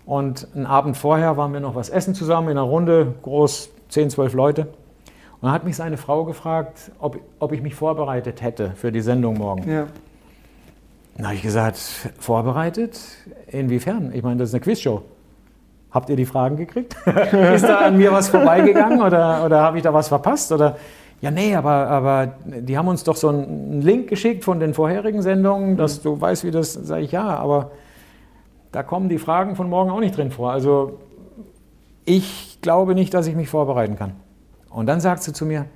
Und einen Abend vorher waren wir noch was essen zusammen in einer Runde, groß 10, 12 Leute. Und dann hat mich seine Frau gefragt, ob, ob ich mich vorbereitet hätte für die Sendung morgen. Ja. Dann habe ich gesagt, vorbereitet? Inwiefern? Ich meine, das ist eine Quizshow. Habt ihr die Fragen gekriegt? (laughs) ist da an mir was vorbeigegangen oder, oder habe ich da was verpasst? Oder ja, nee, aber, aber die haben uns doch so einen Link geschickt von den vorherigen Sendungen, dass mhm. du weißt, wie das. Sage ich ja, aber da kommen die Fragen von morgen auch nicht drin vor. Also ich glaube nicht, dass ich mich vorbereiten kann. Und dann sagt sie zu mir,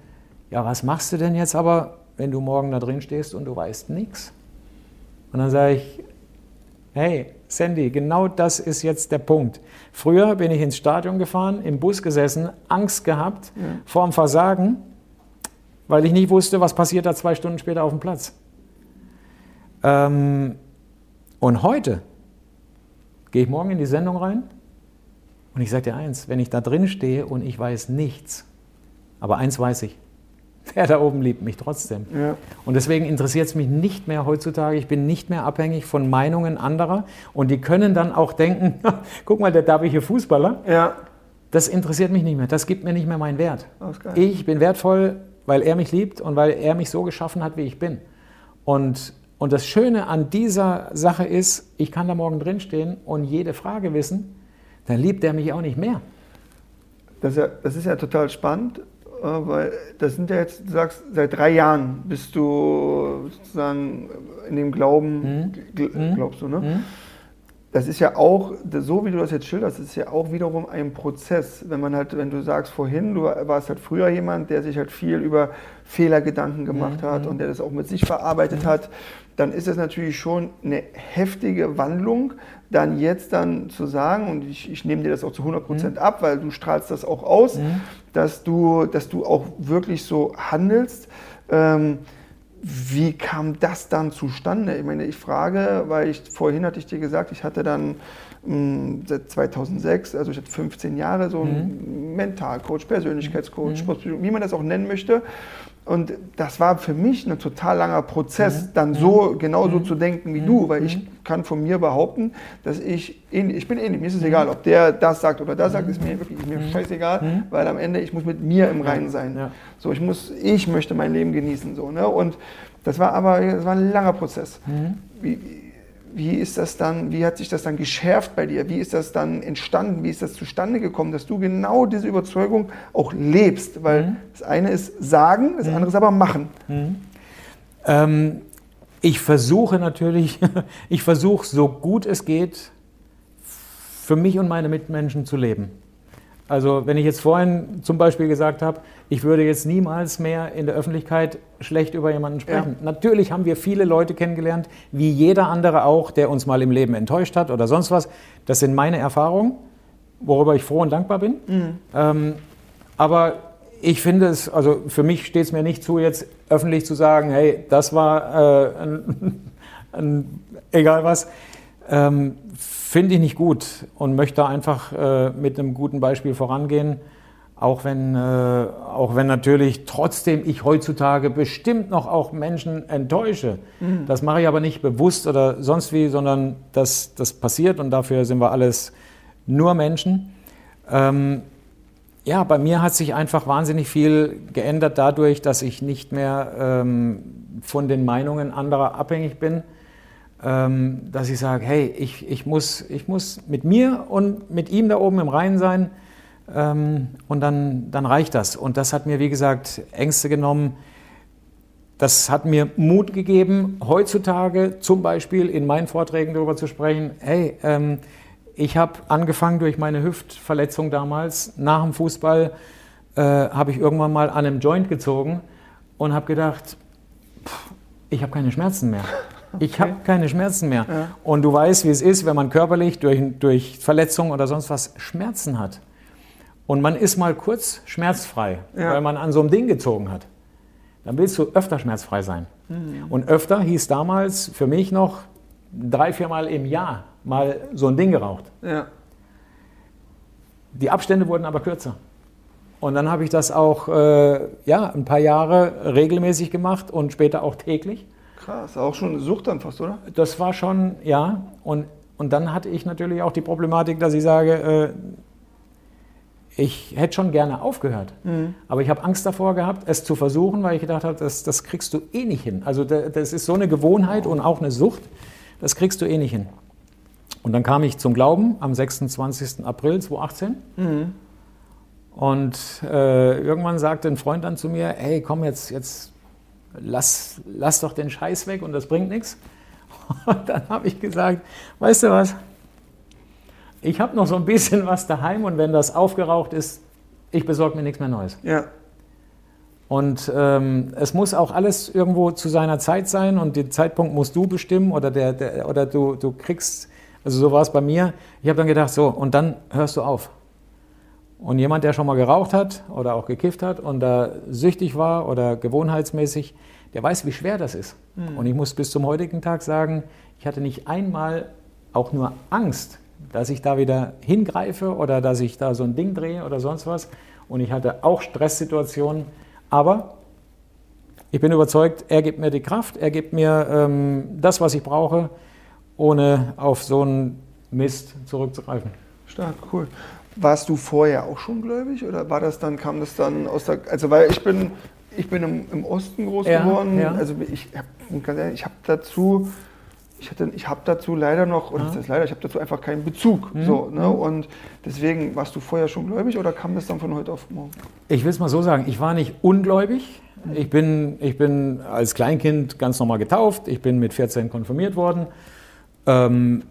ja, was machst du denn jetzt aber, wenn du morgen da drin stehst und du weißt nichts? Und dann sage ich, hey, Sandy, genau das ist jetzt der Punkt. Früher bin ich ins Stadion gefahren, im Bus gesessen, Angst gehabt ja. vor dem Versagen, weil ich nicht wusste, was passiert da zwei Stunden später auf dem Platz. Ähm, und heute gehe ich morgen in die Sendung rein und ich sage dir eins, wenn ich da drin stehe und ich weiß nichts, aber eins weiß ich, der da oben liebt mich trotzdem. Ja. Und deswegen interessiert es mich nicht mehr heutzutage. Ich bin nicht mehr abhängig von Meinungen anderer. Und die können dann auch denken, (laughs) guck mal, der darbige Fußballer. Ja. Das interessiert mich nicht mehr. Das gibt mir nicht mehr meinen Wert. Ich bin wertvoll, weil er mich liebt und weil er mich so geschaffen hat, wie ich bin. Und, und das Schöne an dieser Sache ist, ich kann da morgen drinstehen und jede Frage wissen, dann liebt er mich auch nicht mehr. Das ist ja, das ist ja total spannend weil das sind ja jetzt, du sagst, seit drei Jahren bist du sozusagen in dem Glauben, mhm. glaubst du, ne? Mhm. Das ist ja auch, so wie du das jetzt schilderst, ist ja auch wiederum ein Prozess. Wenn man halt, wenn du sagst vorhin, du warst halt früher jemand, der sich halt viel über Fehlergedanken gemacht mhm. hat und der das auch mit sich verarbeitet mhm. hat, dann ist es natürlich schon eine heftige Wandlung, dann jetzt dann zu sagen, und ich, ich nehme dir das auch zu 100 Prozent mhm. ab, weil du strahlst das auch aus, mhm. Dass, du, dass du auch wirklich so handelst. Ähm, wie kam das dann zustande? Ich meine, ich frage, weil ich vorhin hatte ich dir gesagt, ich hatte dann mh, hm, seit 2006, also ich hatte 15 Jahre so einen mhm. Mentalcoach, Persönlichkeitscoach, mhm. wie man das auch nennen möchte. Und das war für mich ein total langer Prozess, dann so genauso zu denken wie du, weil ich kann von mir behaupten, dass ich ähnlich, ich bin ähnlich, mir ist es egal, ob der das sagt oder das sagt, ist mir wirklich ist mir scheißegal, weil am Ende ich muss mit mir im Reinen sein. So, ich muss, ich möchte mein Leben genießen, so, ne? Und das war aber, das war ein langer Prozess. Wie, wie ist das dann, wie hat sich das dann geschärft bei dir? Wie ist das dann entstanden? Wie ist das zustande gekommen, dass du genau diese Überzeugung auch lebst? Weil mhm. das eine ist sagen, das mhm. andere ist aber machen. Mhm. Ähm, Ich versuche natürlich, (laughs) ich versuche so gut es geht, für mich und meine Mitmenschen zu leben. Also wenn ich jetzt vorhin zum Beispiel gesagt habe, ich würde jetzt niemals mehr in der Öffentlichkeit schlecht über jemanden sprechen. Ja. Natürlich haben wir viele Leute kennengelernt, wie jeder andere auch, der uns mal im Leben enttäuscht hat oder sonst was. Das sind meine Erfahrungen, worüber ich froh und dankbar bin. Mhm. Ähm, aber ich finde es, also für mich steht es mir nicht zu, jetzt öffentlich zu sagen, hey, das war äh, ein, (laughs) ein, egal was. Ähm, finde ich nicht gut und möchte einfach äh, mit einem guten Beispiel vorangehen. Auch wenn, äh, auch wenn natürlich trotzdem ich heutzutage bestimmt noch auch Menschen enttäusche. Mhm. Das mache ich aber nicht bewusst oder sonst wie, sondern das, das passiert und dafür sind wir alles nur Menschen. Ähm, ja, bei mir hat sich einfach wahnsinnig viel geändert dadurch, dass ich nicht mehr ähm, von den Meinungen anderer abhängig bin dass ich sage, hey, ich, ich, muss, ich muss mit mir und mit ihm da oben im Rhein sein ähm, und dann, dann reicht das. Und das hat mir, wie gesagt, Ängste genommen. Das hat mir Mut gegeben, heutzutage zum Beispiel in meinen Vorträgen darüber zu sprechen, hey, ähm, ich habe angefangen durch meine Hüftverletzung damals, nach dem Fußball äh, habe ich irgendwann mal an einem Joint gezogen und habe gedacht, ich habe keine Schmerzen mehr. Ich habe keine Schmerzen mehr. Ja. Und du weißt, wie es ist, wenn man körperlich durch, durch Verletzungen oder sonst was Schmerzen hat. Und man ist mal kurz schmerzfrei, ja. weil man an so einem Ding gezogen hat. Dann willst du öfter schmerzfrei sein. Mhm. Und öfter hieß damals für mich noch drei, viermal im Jahr mal so ein Ding geraucht. Ja. Die Abstände wurden aber kürzer. Und dann habe ich das auch äh, ja, ein paar Jahre regelmäßig gemacht und später auch täglich. Krass, auch schon Sucht dann fast, oder? Das war schon, ja. Und, und dann hatte ich natürlich auch die Problematik, dass ich sage, äh, ich hätte schon gerne aufgehört. Mhm. Aber ich habe Angst davor gehabt, es zu versuchen, weil ich gedacht habe, das, das kriegst du eh nicht hin. Also das ist so eine Gewohnheit und auch eine Sucht, das kriegst du eh nicht hin. Und dann kam ich zum Glauben am 26. April 2018. Mhm. Und äh, irgendwann sagte ein Freund dann zu mir, hey, komm jetzt, jetzt lass, lass doch den Scheiß weg und das bringt nichts. (laughs) Und dann habe ich gesagt, weißt du was, ich habe noch so ein bisschen was daheim und wenn das aufgeraucht ist, ich besorge mir nichts mehr Neues. Ja. Und ähm, es muss auch alles irgendwo zu seiner Zeit sein und den Zeitpunkt musst du bestimmen oder, der, der oder du, du kriegst, also so war es bei mir. Ich habe dann gedacht, so, und dann hörst du auf. Und jemand, der schon mal geraucht hat oder auch gekifft hat und da süchtig war oder gewohnheitsmäßig, der weiß, wie schwer das ist. Mhm. Und ich muss bis zum heutigen Tag sagen, ich hatte nicht einmal auch nur Angst, dass ich da wieder hingreife oder dass ich da so ein Ding drehe oder sonst was. Und ich hatte auch Stresssituationen. Aber ich bin überzeugt, er gibt mir die Kraft, er gibt mir ähm, das, was ich brauche, ohne auf so einen Mist zurückzugreifen. Stark, cool. Warst du vorher auch schon gläubig oder war das dann, kam das dann aus der, also weil ich bin, ich bin im, im Osten groß ja, geworden, ja. also ich habe ich hab dazu, ich, hatte, ich habe dazu leider noch, oder das heißt leider, ich habe dazu einfach keinen Bezug. Mhm. So, ne? Und deswegen, warst du vorher schon gläubig oder kam das dann von heute auf morgen? Ich will es mal so sagen, ich war nicht ungläubig. Ich bin, ich bin als Kleinkind ganz normal getauft, ich bin mit 14 konfirmiert worden. Ähm,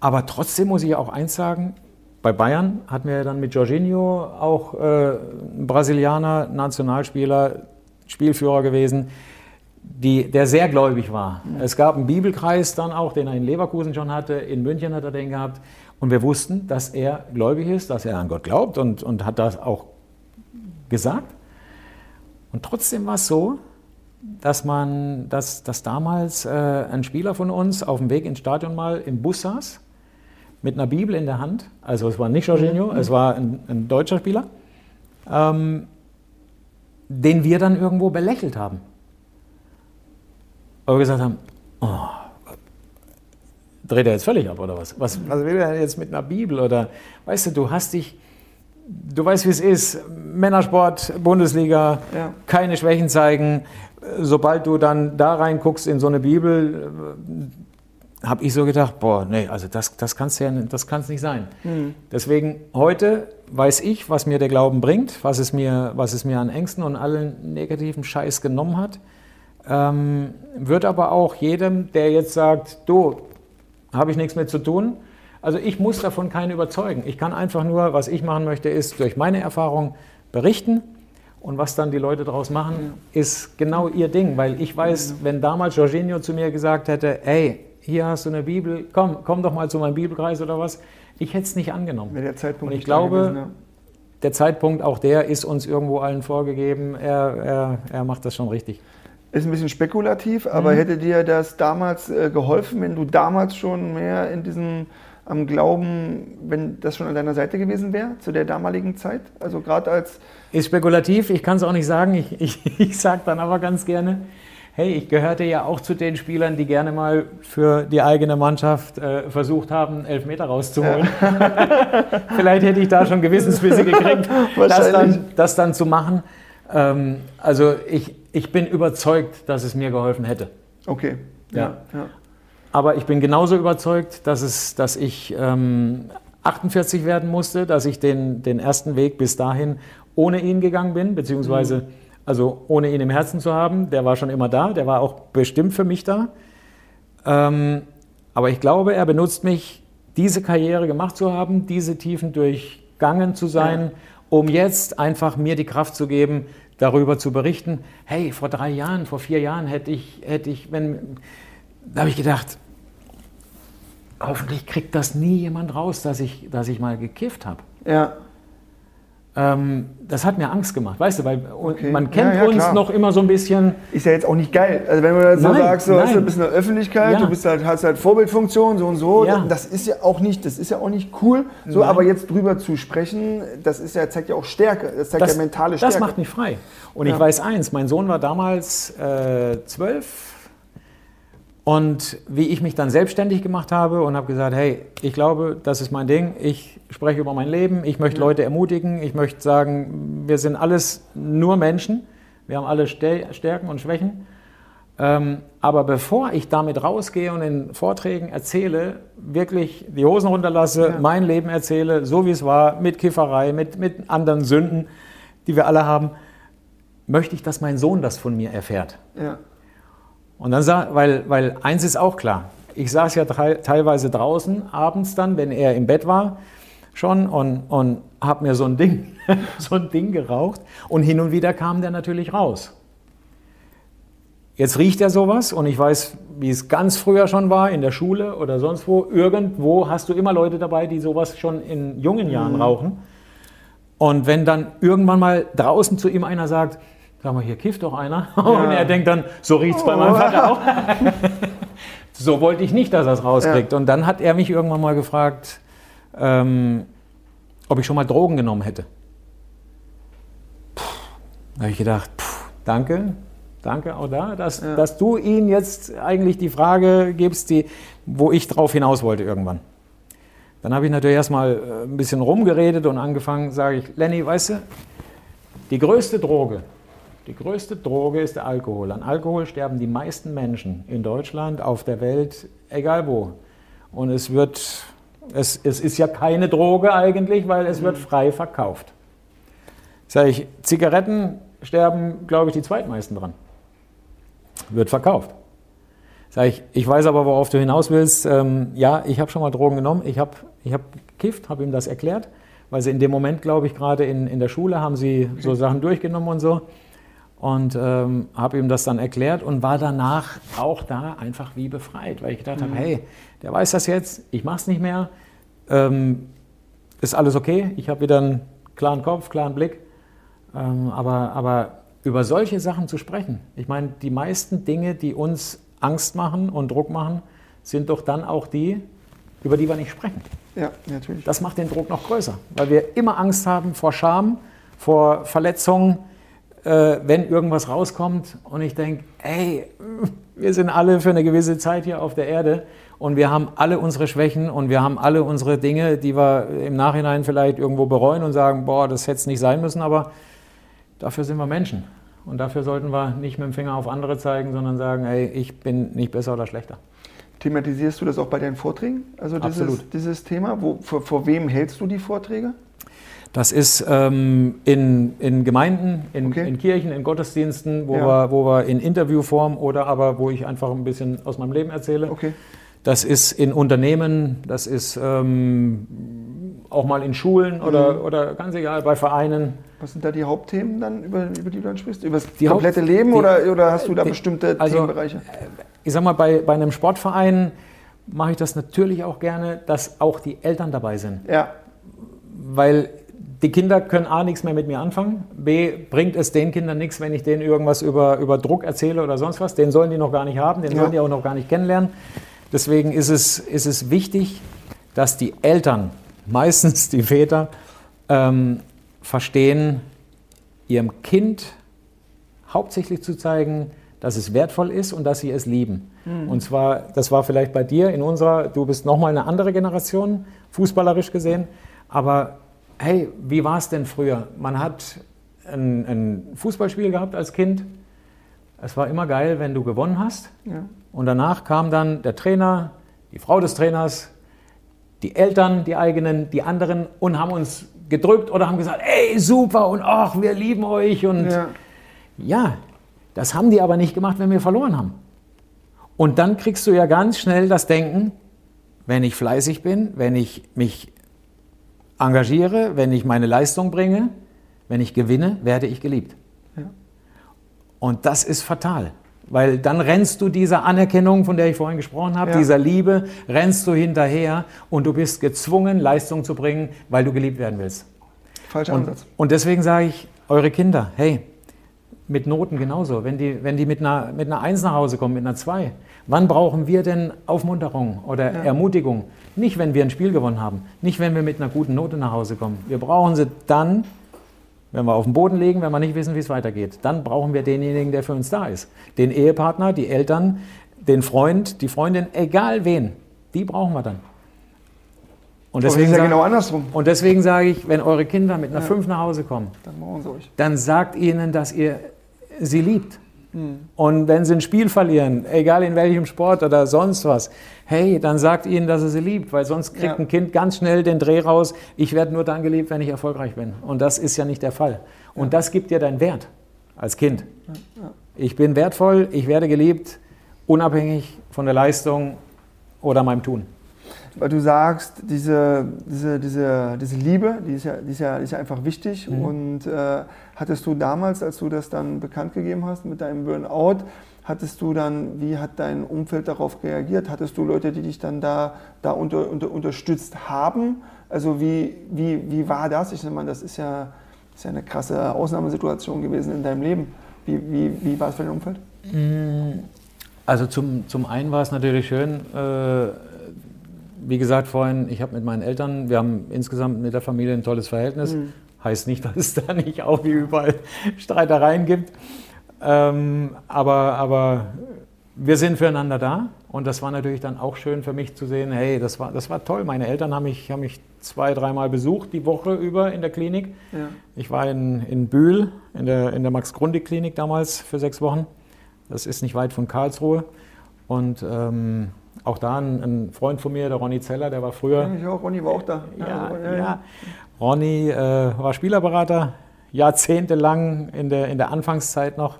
aber trotzdem muss ich auch eins sagen, bei Bayern hatten wir dann mit Jorginho auch äh, einen Brasilianer, Nationalspieler, Spielführer gewesen, die, der sehr gläubig war. Es gab einen Bibelkreis dann auch, den er in Leverkusen schon hatte, in München hat er den gehabt. Und wir wussten, dass er gläubig ist, dass er an Gott glaubt und, und hat das auch gesagt. Und trotzdem war es so, dass man, dass, dass damals äh, ein Spieler von uns auf dem Weg ins Stadion mal im Bus saß mit einer Bibel in der Hand. Also es war nicht Jorginho, mhm. es war ein, ein deutscher Spieler, ähm, den wir dann irgendwo belächelt haben. Aber wir gesagt haben, oh, dreht er jetzt völlig ab oder was? Was, was will er jetzt mit einer Bibel? Oder weißt du, du hast dich, du weißt, wie es ist, Männersport, Bundesliga, ja. keine Schwächen zeigen. Sobald du dann da reinguckst in so eine Bibel, habe ich so gedacht, boah, nee, also das, das kann es ja das kann's nicht sein. Mhm. Deswegen heute weiß ich, was mir der Glauben bringt, was es mir, was es mir an Ängsten und allen negativen Scheiß genommen hat. Ähm, wird aber auch jedem, der jetzt sagt, du, habe ich nichts mit zu tun. Also ich muss davon keinen überzeugen. Ich kann einfach nur, was ich machen möchte, ist durch meine Erfahrung berichten. Und was dann die Leute daraus machen, ist genau ihr Ding. Weil ich weiß, wenn damals Jorginho zu mir gesagt hätte, hey, hier hast du eine Bibel, komm, komm doch mal zu meinem Bibelkreis oder was, ich hätte es nicht angenommen. der Zeitpunkt Und ich glaube, gewesen, ja. der Zeitpunkt, auch der ist uns irgendwo allen vorgegeben. Er, er, er macht das schon richtig. Ist ein bisschen spekulativ, aber mhm. hätte dir das damals äh, geholfen, wenn du damals schon mehr in diesem am Glauben, wenn das schon an deiner Seite gewesen wäre, zu der damaligen Zeit? Also gerade als... Ist spekulativ, ich kann es auch nicht sagen. Ich, ich, (laughs) ich sage dann aber ganz gerne, hey, ich gehörte ja auch zu den Spielern, die gerne mal für die eigene Mannschaft äh, versucht haben, Elfmeter rauszuholen. Ja. (laughs) Vielleicht hätte ich da schon Gewissensbisse gekriegt, (laughs) das dann, das dann zu machen. Ähm, also ich, ich bin überzeugt, dass es mir geholfen hätte. Okay. Ja. ja. Aber ich bin genauso überzeugt, dass, es, dass ich ähm, 48 werden musste, dass ich den, den ersten Weg bis dahin ohne ihn gegangen bin, beziehungsweise mhm. Also ohne ihn im Herzen zu haben. Der war schon immer da, der war auch bestimmt für mich da. Ähm, aber ich glaube, er benutzt mich, diese Karriere gemacht zu haben, diese Tiefen durchgangen zu sein, ja. um jetzt einfach mir die Kraft zu geben, darüber zu berichten. Hey, vor drei Jahren, vor vier Jahren hätte ich, hätte ich, wenn da habe ich gedacht, hoffentlich kriegt das nie jemand raus, dass ich, dass ich mal gekifft habe. Ja. Ähm, das hat mir Angst gemacht, weißt du, weil okay. man kennt ja, ja, uns klar. noch immer so ein bisschen. Ist ja jetzt auch nicht geil. Also wenn du das so sagst, so, du bist in der Öffentlichkeit, ja. du bist halt, hast halt Vorbildfunktion, so und so, das ist ja auch nicht, das ist ja auch nicht cool. So, aber jetzt drüber zu sprechen, das ist ja, zeigt ja auch Stärke, das zeigt das, ja mentale Stärke. Das macht mich frei. Und ich weiß eins, mein Sohn war damals äh, zwölf, und wie ich mich dann selbstständig gemacht habe und habe gesagt, hey, ich glaube, das ist mein Ding, ich spreche über mein Leben, ich möchte Leute ermutigen, ich möchte sagen, wir sind alles nur Menschen, wir haben alle Stärken und Schwächen. Ähm, aber bevor ich damit rausgehe und in Vorträgen erzähle, wirklich die Hosen runterlasse, ja. mein Leben erzähle, so wie es war, mit Kifferei, mit, mit anderen Sünden, die wir alle haben, möchte ich, dass mein Sohn das von mir erfährt. Ja. Und dann sah, weil, weil eins ist auch klar, ich saß ja teilweise draußen abends dann, wenn er im Bett war schon und, und habe mir so ein, Ding, (laughs) so ein Ding geraucht und hin und wieder kam der natürlich raus. Jetzt riecht er sowas und ich weiß, wie es ganz früher schon war, in der Schule oder sonst wo. Irgendwo hast du immer Leute dabei, die sowas schon in jungen Jahren mhm. rauchen. Und wenn dann irgendwann mal draußen zu ihm einer sagt, Sag mal, hier kifft doch einer. (laughs) Ja. Und er denkt dann, so riecht es bei meinem Vater auch. (laughs) so wollte ich nicht, dass er es rauskriegt. Ja. Und dann hat er mich irgendwann mal gefragt, ähm, ob ich schon mal Drogen genommen hätte. Da habe ich gedacht, puh, danke, danke auch da, dass, ja. dass du ihn jetzt eigentlich die Frage gibst, die, wo ich drauf hinaus wollte irgendwann. Dann habe ich natürlich erstmal äh, ein bisschen rumgeredet und angefangen, sage ich, Lenny, weißt du, die größte Droge, die größte Droge ist der Alkohol. An Alkohol sterben die meisten Menschen in Deutschland, auf der Welt, egal wo. Und es wird, es, es ist ja keine Droge eigentlich, weil es wird frei verkauft. Sag ich, Zigaretten sterben, glaube ich, die zweitmeisten dran. Wird verkauft. Sag ich, ich weiß aber, worauf du hinaus willst. Ähm, ja, ich habe schon mal Drogen genommen. Ich habe ich hab gekifft, habe ihm das erklärt, weil sie in dem Moment, glaube ich, gerade in, in der Schule haben sie so (laughs) Sachen durchgenommen und so und ähm, habe ihm das dann erklärt und war danach auch da einfach wie befreit, weil ich gedacht mhm. habe, hey, der weiß das jetzt, ich mache es nicht mehr, ähm, ist alles okay, ich habe wieder einen klaren Kopf, klaren Blick, ähm, aber, aber über solche Sachen zu sprechen, ich meine, die meisten Dinge, die uns Angst machen und Druck machen, sind doch dann auch die, über die wir nicht sprechen. Ja, natürlich. Das macht den Druck noch größer, weil wir immer Angst haben vor Scham, vor Verletzungen, wenn irgendwas rauskommt und ich denke, ey, wir sind alle für eine gewisse Zeit hier auf der Erde und wir haben alle unsere Schwächen und wir haben alle unsere Dinge, die wir im Nachhinein vielleicht irgendwo bereuen und sagen, boah, das hätte es nicht sein müssen, aber dafür sind wir Menschen. Und dafür sollten wir nicht mit dem Finger auf andere zeigen, sondern sagen, ey, ich bin nicht besser oder schlechter. Thematisierst du das auch bei deinen Vorträgen? Also dieses, dieses Thema, wo, vor, vor wem hältst du die Vorträge? Das ist ähm, in, in Gemeinden, in, okay. in, Kirchen, in Gottesdiensten, wo, ja. wir, wo wir in Interviewform oder aber wo ich einfach ein bisschen aus meinem Leben erzähle. Okay. Das ist in Unternehmen, das ist ähm, auch mal in Schulen oder, mhm. oder ganz egal, bei Vereinen. Was sind da die Hauptthemen dann, über, über die du dann sprichst? Über das die komplette Haupt, Leben die, oder, oder hast du da die, bestimmte also, Themenbereiche? Äh, ich sag mal, bei, bei einem Sportverein mache ich das natürlich auch gerne, dass auch die Eltern dabei sind. Ja. Weil die Kinder können A, nichts mehr mit mir anfangen, B, bringt es den Kindern nichts, wenn ich denen irgendwas über, über Druck erzähle oder sonst was. Den sollen die noch gar nicht haben, den ja. sollen die auch noch gar nicht kennenlernen. Deswegen ist es, ist es wichtig, dass die Eltern, (laughs) meistens die Väter, ähm, verstehen, ihrem Kind hauptsächlich zu zeigen, dass es wertvoll ist und dass sie es lieben. Mhm. Und zwar, das war vielleicht bei dir in unserer, du bist nochmal eine andere Generation, fußballerisch gesehen, aber hey, wie war es denn früher? Man hat ein, ein, Fußballspiel gehabt als Kind. Es war immer geil, wenn du gewonnen hast. Ja. Und danach kam dann der Trainer, die Frau des Trainers, die Eltern, die eigenen, die anderen und haben uns gedrückt oder haben gesagt, ey, super und ach, wir lieben euch. Und ja. ja, das haben die aber nicht gemacht, wenn wir verloren haben. Und dann kriegst du ja ganz schnell das Denken, wenn ich fleißig bin, wenn ich mich engagiere, wenn ich meine Leistung bringe, wenn ich gewinne, werde ich geliebt. Ja. Und das ist fatal. Weil dann rennst du dieser Anerkennung, von der ich vorhin gesprochen habe, ja. dieser Liebe, rennst du hinterher und du bist gezwungen, Leistung zu bringen, weil du geliebt werden willst. Falscher und, Ansatz. Und deswegen sage ich, eure Kinder, hey, mit Noten genauso. Wenn die, wenn die mit, einer, mit einer 1 nach Hause kommen, mit einer 2, wann brauchen wir denn Aufmunterung oder ja. Ermutigung? Nicht, wenn wir ein Spiel gewonnen haben, nicht, wenn wir mit einer guten Note nach Hause kommen. Wir brauchen sie dann, wenn wir auf den Boden legen, wenn wir nicht wissen, wie es weitergeht. Dann brauchen wir denjenigen, der für uns da ist. Den Ehepartner, die Eltern, den Freund, die Freundin, egal wen, die brauchen wir dann. Und deswegen, ja genau andersrum. und deswegen sage ich, wenn eure Kinder mit einer ja. 5 nach Hause kommen, dann, dann sagt ihnen, dass ihr sie liebt. Mhm. Und wenn sie ein Spiel verlieren, egal in welchem Sport oder sonst was, hey, dann sagt ihnen, dass er sie liebt, weil sonst kriegt ja. ein Kind ganz schnell den Dreh raus, ich werde nur dann geliebt, wenn ich erfolgreich bin. Und das ist ja nicht der Fall. Und ja. das gibt dir deinen Wert als Kind. Ja. Ich bin wertvoll, ich werde geliebt, unabhängig von der Leistung oder meinem Tun weil du sagst, diese, diese, diese, diese Liebe, die ist, ja, die, ist ja, die ist ja einfach wichtig. Mhm. Und äh, hattest du damals, als du das dann bekannt gegeben hast mit deinem Burnout, hattest du dann, wie hat dein Umfeld darauf reagiert? Hattest du Leute, die dich dann da, da unter, unter, unterstützt haben? Also wie, wie, wie war das? Ich meine, das ist ja, ist ja eine krasse Ausnahmesituation gewesen in deinem Leben. Wie, wie, wie war es für dein Umfeld? Mhm. Also zum, zum einen war es natürlich schön, äh, wie gesagt vorhin, ich habe mit meinen Eltern, wir haben insgesamt mit der Familie ein tolles Verhältnis. Mhm. Heißt nicht, (laughs) dass es da nicht auch wie überall Streitereien gibt. Ähm, aber, aber wir sind füreinander da. Und das war natürlich dann auch schön für mich zu sehen, hey, das war, das war toll. Meine Eltern haben mich, haben mich zwei, dreimal besucht die Woche über in der Klinik. Ja. Ich war in, in Bühl, in der, in der Max-Grundig-Klinik damals für sechs Wochen. Das ist nicht weit von Karlsruhe. Und ähm, auch da ein, ein, Freund von mir, der Ronny Zeller, der war früher. Ja, ich auch, Ronny war auch da. Ja, ja, ja. Ronny äh, war Spielerberater, jahrzehntelang in der, in der Anfangszeit noch.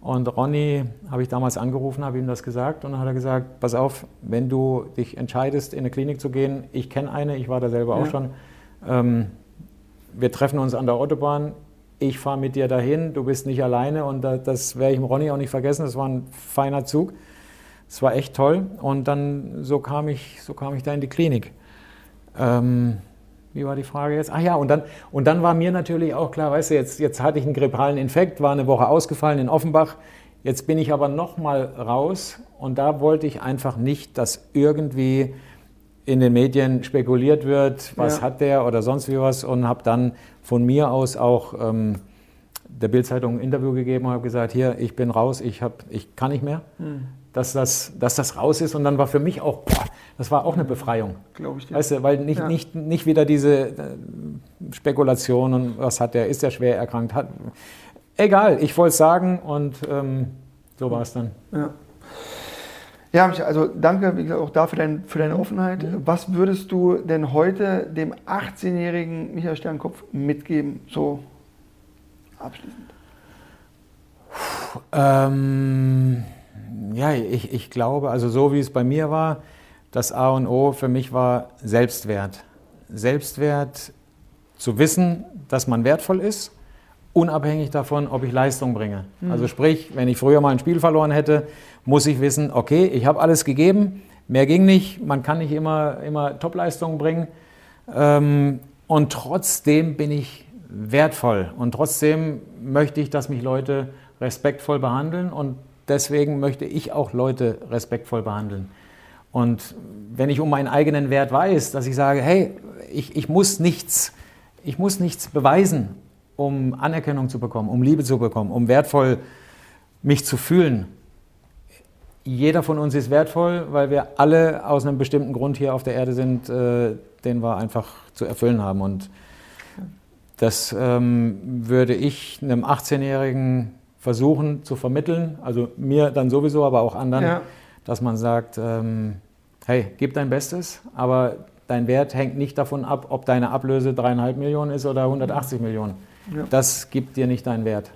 Und Ronny habe ich damals angerufen, habe ihm das gesagt und dann hat er gesagt, pass auf, wenn du dich entscheidest, in eine Klinik zu gehen, ich kenne eine, ich war da selber auch schon, ähm, wir treffen uns an der Autobahn, ich fahre mit dir dahin, du bist nicht alleine und das werde ich dem Ronny auch nicht vergessen, das war ein feiner Zug. Es war echt toll. Und dann so kam ich, so kam ich da in die Klinik. Ähm, wie war die Frage jetzt? Ach ja, und dann, und dann war mir natürlich auch klar, weißt du, jetzt, jetzt hatte ich einen grippalen Infekt, war eine Woche ausgefallen in Offenbach. Jetzt bin ich aber nochmal raus und da wollte ich einfach nicht, dass irgendwie in den Medien spekuliert wird, was ja. hat der oder sonst wie was und habe dann von mir aus auch ähm, der Bildzeitung ein Interview gegeben und habe gesagt, hier, ich bin raus, ich, hab, ich kann nicht mehr. Hm dass das, dass das raus ist. Und dann war für mich auch, boah, das war auch eine Befreiung. Glaube ich dir. Weißt du, weil nicht, ja. nicht, nicht wieder diese äh, Spekulation und was hat der, ist der schwer erkrankt, hat. Egal, ich wollte es sagen und ähm, so war es dann. Ja. Ja, also danke wie gesagt, auch da für, dein, für deine Offenheit. Mhm. Was würdest du denn heute dem 18-jährigen Michael Sternkopf mitgeben, so abschließend? Ähm, ja, ich, ich glaube, also so wie es bei mir war, das A und O für mich war Selbstwert. Selbstwert zu wissen, dass man wertvoll ist, unabhängig davon, ob ich Leistung bringe. Mhm. Also sprich, wenn ich früher mal ein Spiel verloren hätte, muss ich wissen, okay, ich habe alles gegeben, mehr ging nicht, man kann nicht immer, immer Topleistungen bringen ähm, und trotzdem bin ich wertvoll und trotzdem möchte ich, dass mich Leute respektvoll behandeln und deswegen möchte ich auch Leute respektvoll behandeln. Und wenn ich um meinen eigenen Wert weiß, dass ich sage, hey, ich, ich, muss, nichts, ich muss nichts beweisen, um Anerkennung zu bekommen, um Liebe zu bekommen, um wertvoll mich zu fühlen. Jeder von uns ist wertvoll, weil wir alle aus einem bestimmten Grund hier auf der Erde sind, äh, den wir einfach zu erfüllen haben. Und das ähm, würde ich einem 18-Jährigen versuchen zu vermitteln, also mir dann sowieso, aber auch anderen, ja. dass man sagt, ähm, hey, gib dein Bestes, aber dein Wert hängt nicht davon ab, ob deine Ablöse dreieinhalb Millionen ist oder 180 Millionen. Ja. Das gibt dir nicht deinen Wert.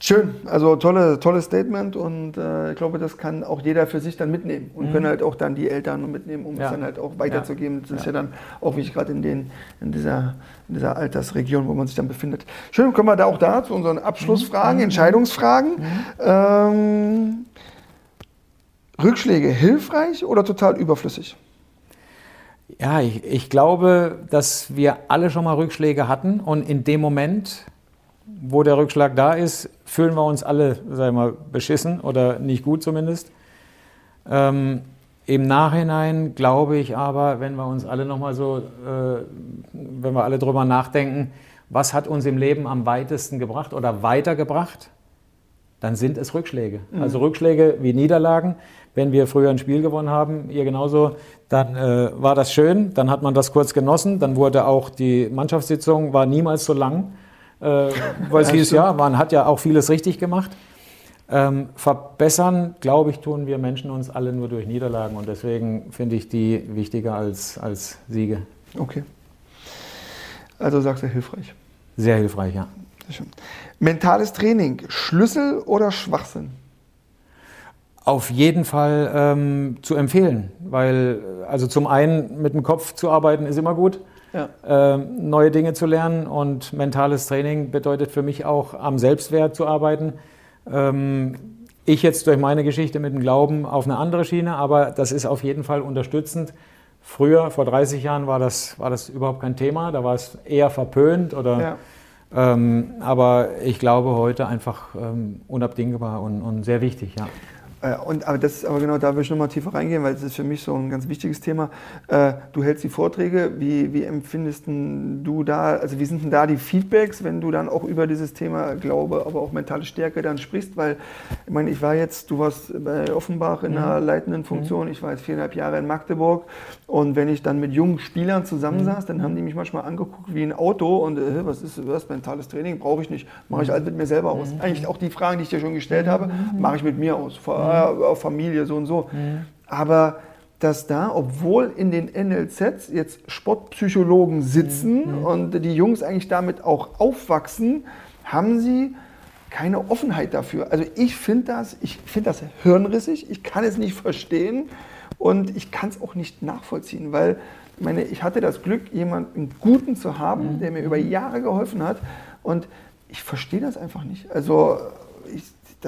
Schön, also tolle, tolles Statement und äh, ich glaube, das kann auch jeder für sich dann mitnehmen und mhm. können halt auch dann die Eltern mitnehmen, um ja. es dann halt auch weiterzugeben. Das ja. ist ja dann auch wichtig, gerade in, den, in, dieser, in dieser Altersregion, wo man sich dann befindet. Schön, kommen wir da auch da zu unseren Abschlussfragen, mhm. Entscheidungsfragen. Mhm. Ähm, Rückschläge hilfreich oder total überflüssig? Ja, ich, ich glaube, dass wir alle schon mal Rückschläge hatten und in dem Moment wo der Rückschlag da ist, fühlen wir uns alle, sagen wir mal, beschissen oder nicht gut zumindest. Ähm, Im Nachhinein glaube ich aber, wenn wir uns alle nochmal so, äh, wenn wir alle drüber nachdenken, was hat uns im Leben am weitesten gebracht oder weitergebracht, dann sind es Rückschläge. Mhm. Also Rückschläge wie Niederlagen. Wenn wir früher ein Spiel gewonnen haben, ihr genauso, dann äh, war das schön, dann hat man das kurz genossen, dann wurde auch die Mannschaftssitzung war niemals so lang äh, (laughs) weil es hieß, ja, man hat ja auch vieles richtig gemacht. Ähm, verbessern, glaube ich, tun wir Menschen uns alle nur durch Niederlagen und deswegen finde ich die wichtiger als, als Siege. Okay. Also sagst du hilfreich. Sehr hilfreich, ja. Sehr schön. Mentales Training, Schlüssel oder Schwachsinn? Auf jeden Fall ähm, zu empfehlen, weil also zum einen mit dem Kopf zu arbeiten ist immer gut ja. äh, neue Dinge zu lernen. Und mentales Training bedeutet für mich auch, am Selbstwert zu arbeiten. Ähm, ich jetzt durch meine Geschichte mit dem Glauben auf eine andere Schiene, aber das ist auf jeden Fall unterstützend. Früher, vor 30 Jahren, war das, war das überhaupt kein Thema. Da war es eher verpönt oder. Ja. Ähm, aber ich glaube heute einfach ähm, unabdingbar und, und sehr wichtig, ja. Äh, und, aber das ist aber genau, da will ich nochmal tiefer reingehen, weil das ist für mich so ein ganz wichtiges Thema. Äh, du hältst die Vorträge, wie, wie empfindest du da, also wie sind denn da die Feedbacks, wenn du dann auch über dieses Thema Glaube, aber auch mentale Stärke dann sprichst? Weil, ich meine, ich war jetzt, du warst bei Offenbach in einer mhm. leitenden Funktion, mhm. ich war jetzt viereinhalb Jahre in Magdeburg und wenn ich dann mit jungen Spielern zusammensaß, mhm. dann haben die mich manchmal angeguckt wie ein Auto und äh, was ist das, mentales Training, brauche ich nicht, mache ich mhm. alles mit mir selber aus. Mhm. Eigentlich auch die Fragen, die ich dir schon gestellt habe, mache ich mit mir aus. Familie, so und so. Aber dass da, obwohl in den NLZs jetzt Sportpsychologen sitzen und die Jungs eigentlich damit auch aufwachsen, haben sie keine Offenheit dafür. Also ich finde das, ich finde das hirnrissig, ich kann es nicht verstehen und ich kann es auch nicht nachvollziehen, weil ich meine, ich hatte das Glück, jemanden Guten zu haben, mhm. der mir über Jahre geholfen hat und ich verstehe das einfach nicht. Also ich,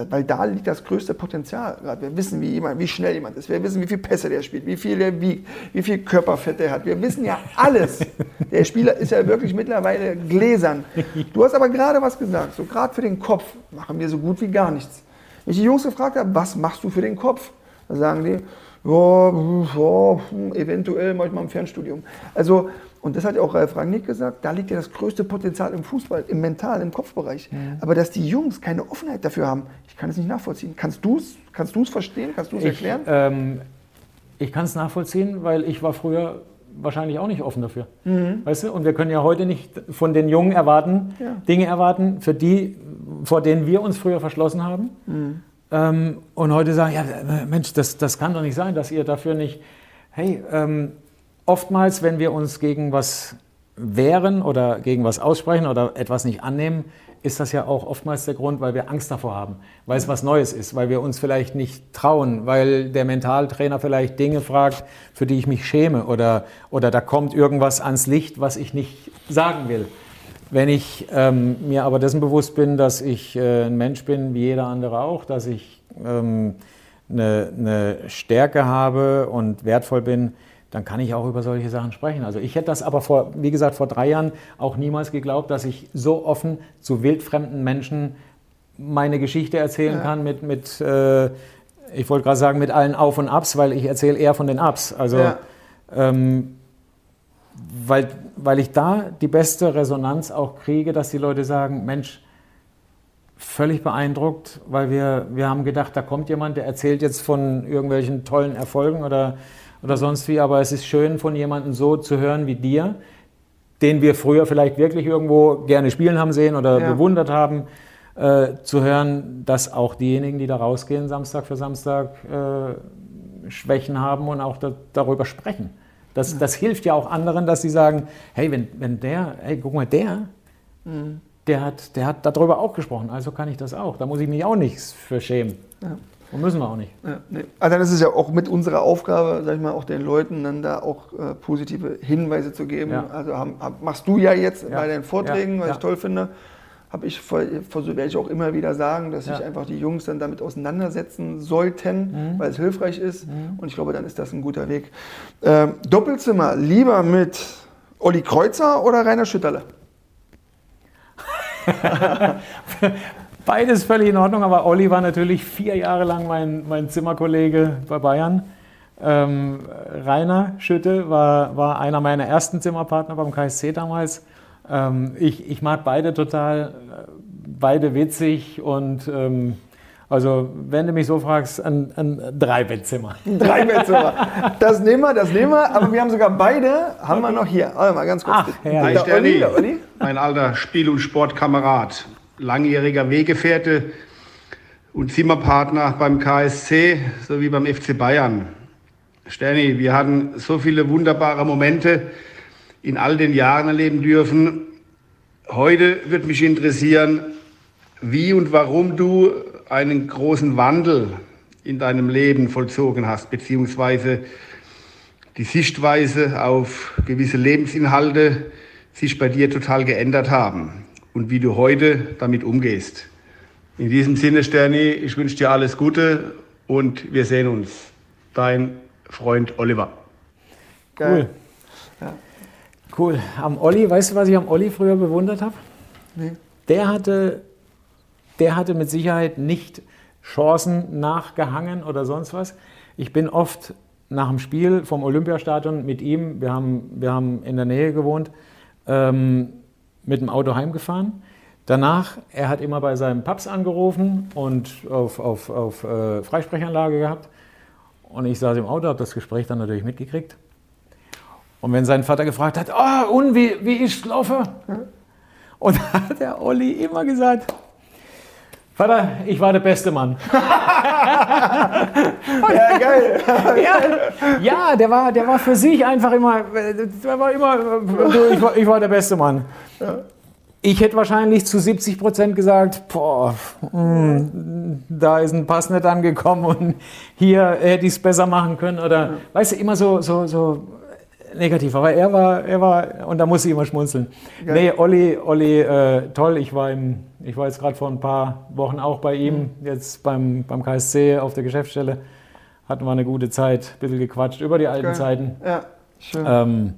weil da liegt das größte Potenzial. Wir wissen, wie, jemand, wie schnell jemand ist. Wir wissen, wie viel Pässe der spielt, wie viel der wiegt, wie viel Körperfett er hat. Wir wissen ja alles. (laughs) Der Spieler ist ja wirklich mittlerweile gläsern. Du hast aber gerade was gesagt. So gerade für den Kopf machen wir so gut wie gar nichts. Wenn ich die Jungs gefragt habe, was machst du für den Kopf? Da sagen die, ja, ja eventuell manchmal im Fernstudium. Also und das hat ja auch Ralf Rangnick gesagt, da liegt ja das größte Potenzial im Fußball, im Mental, im Kopfbereich. Mhm. Aber dass die Jungs keine Offenheit dafür haben, ich kann es nicht nachvollziehen. Kannst du es kannst verstehen? Kannst du es erklären? Ähm, ich kann es nachvollziehen, weil ich war früher wahrscheinlich auch nicht offen dafür. Mhm. Weißt du? Und wir können ja heute nicht von den Jungen erwarten, ja. Dinge erwarten, für die, vor denen wir uns früher verschlossen haben. Mhm. Ähm, und heute sagen, ja, Mensch, das, das kann doch nicht sein, dass ihr dafür nicht, hey, ähm, oftmals, wenn wir uns gegen was wehren oder gegen was aussprechen oder etwas nicht annehmen, ist das ja auch oftmals der Grund, weil wir Angst davor haben, weil es was Neues ist, weil wir uns vielleicht nicht trauen, weil der Mentaltrainer vielleicht Dinge fragt, für die ich mich schäme oder, oder da kommt irgendwas ans Licht, was ich nicht sagen will. Wenn ich ähm, mir aber dessen bewusst bin, dass ich äh, ein Mensch bin, wie jeder andere auch, dass ich ähm, eine, eine Stärke habe und wertvoll bin, dann kann ich auch über solche Sachen sprechen. Also ich hätte das aber vor, wie gesagt, vor drei Jahren auch niemals geglaubt, dass ich so offen zu wildfremden Menschen meine Geschichte erzählen ja. kann mit, mit äh, ich wollte gerade sagen, mit allen Auf und Abs, weil ich erzähle eher von den Ups. Also, ja. ähm, weil, weil ich da die beste Resonanz auch kriege, dass die Leute sagen, Mensch, völlig beeindruckt, weil wir, wir haben gedacht, da kommt jemand, der erzählt jetzt von irgendwelchen tollen Erfolgen oder oder sonst wie, aber es ist schön von jemandem so zu hören wie dir, den wir früher vielleicht wirklich irgendwo gerne spielen haben sehen oder ja. bewundert haben, äh, zu hören, dass auch diejenigen, die da rausgehen, Samstag für Samstag äh, Schwächen haben und auch da, darüber sprechen. Das, das hilft ja auch anderen, dass sie sagen, hey, wenn, wenn der, hey, guck mal, der, mhm. der, hat, der hat darüber auch gesprochen, also kann ich das auch. Da muss ich mich auch nichts für schämen. Ja. Und müssen wir auch nicht. Ja, nee. Also dann ist es ja auch mit unserer Aufgabe, sag ich mal, auch den Leuten dann da auch äh, positive Hinweise zu geben. Ja. Also haben, hab, machst du ja jetzt ja. bei deinen Vorträgen, was ich toll finde. Habe ich, werde ich auch immer wieder sagen, dass sich einfach die Jungs dann damit auseinandersetzen sollten, mhm. weil es hilfreich ist. Mhm. Und ich glaube, dann ist das ein guter Weg. Ähm, Doppelzimmer, lieber mit Olli Kreuzer oder Rainer Schütterle? (laughs) Beides völlig in Ordnung, aber Olli war natürlich vier Jahre lang mein, mein Zimmerkollege bei Bayern. Ähm, Rainer Schütte war, war einer meiner ersten Zimmerpartner beim KSC damals. Ähm, ich, ich mag beide total, beide witzig und ähm, also wenn du mich so fragst, ein, ein Drei-Bettzimmer. Drei-Bettzimmer. Das nehmen wir, das nehmen wir. Aber wir haben sogar beide, haben wir noch hier. Also mal ganz kurz. Ach, Hi, Olli, Olli. Mein alter Spiel- und Sportkamerad langjähriger Weggefährte und Zimmerpartner beim KSC sowie beim FC Bayern. Sterni, wir hatten so viele wunderbare Momente in all den Jahren erleben dürfen. Heute wird mich interessieren, wie und warum du einen großen Wandel in deinem Leben vollzogen hast, beziehungsweise die Sichtweise auf gewisse Lebensinhalte sich bei dir total geändert haben und wie du heute damit umgehst. In diesem Sinne, Sterni, ich wünsche dir alles Gute und wir sehen uns. Dein Freund Oliver. Cool. Cool. Am Olli, weißt du, was ich am Olli früher bewundert habe? Nee. Der hatte, der hatte mit Sicherheit nicht Chancen nachgehangen oder sonst was. Ich bin oft nach dem Spiel vom Olympiastadion mit ihm, wir haben, wir haben in der Nähe gewohnt, ähm, mit dem Auto heimgefahren. Danach, er hat immer bei seinem Paps angerufen und auf, auf, auf äh, Freisprechanlage gehabt. Und ich saß im Auto, habe das Gespräch dann natürlich mitgekriegt. Und wenn sein Vater gefragt hat, oh, und wie, wie ist Laufe? Und (laughs) hat der Olli immer gesagt, Vater, ich war der beste Mann. (laughs) ja, geil. (laughs) ja, ja, der, war, der war für sich einfach immer, der war immer, ich war, ich war der beste Mann. Ja. Ich hätte wahrscheinlich zu 70 Prozent gesagt, boah, mh, hm, da ist ein Pass nicht angekommen und hier hätte ich es besser machen können. Oder, ja. weißt du, immer so, so, so negativ. Aber er war, er war, und da muss ich immer schmunzeln. Geil. Nee, Olli, Olli äh, toll. Ich war, im, ich war jetzt gerade vor ein paar Wochen auch bei ihm, mhm. jetzt beim, beim KSC auf der Geschäftsstelle. Hatten wir eine gute Zeit, ein bisschen gequatscht über die alten Geil. Zeiten. Ja, schön. Ähm,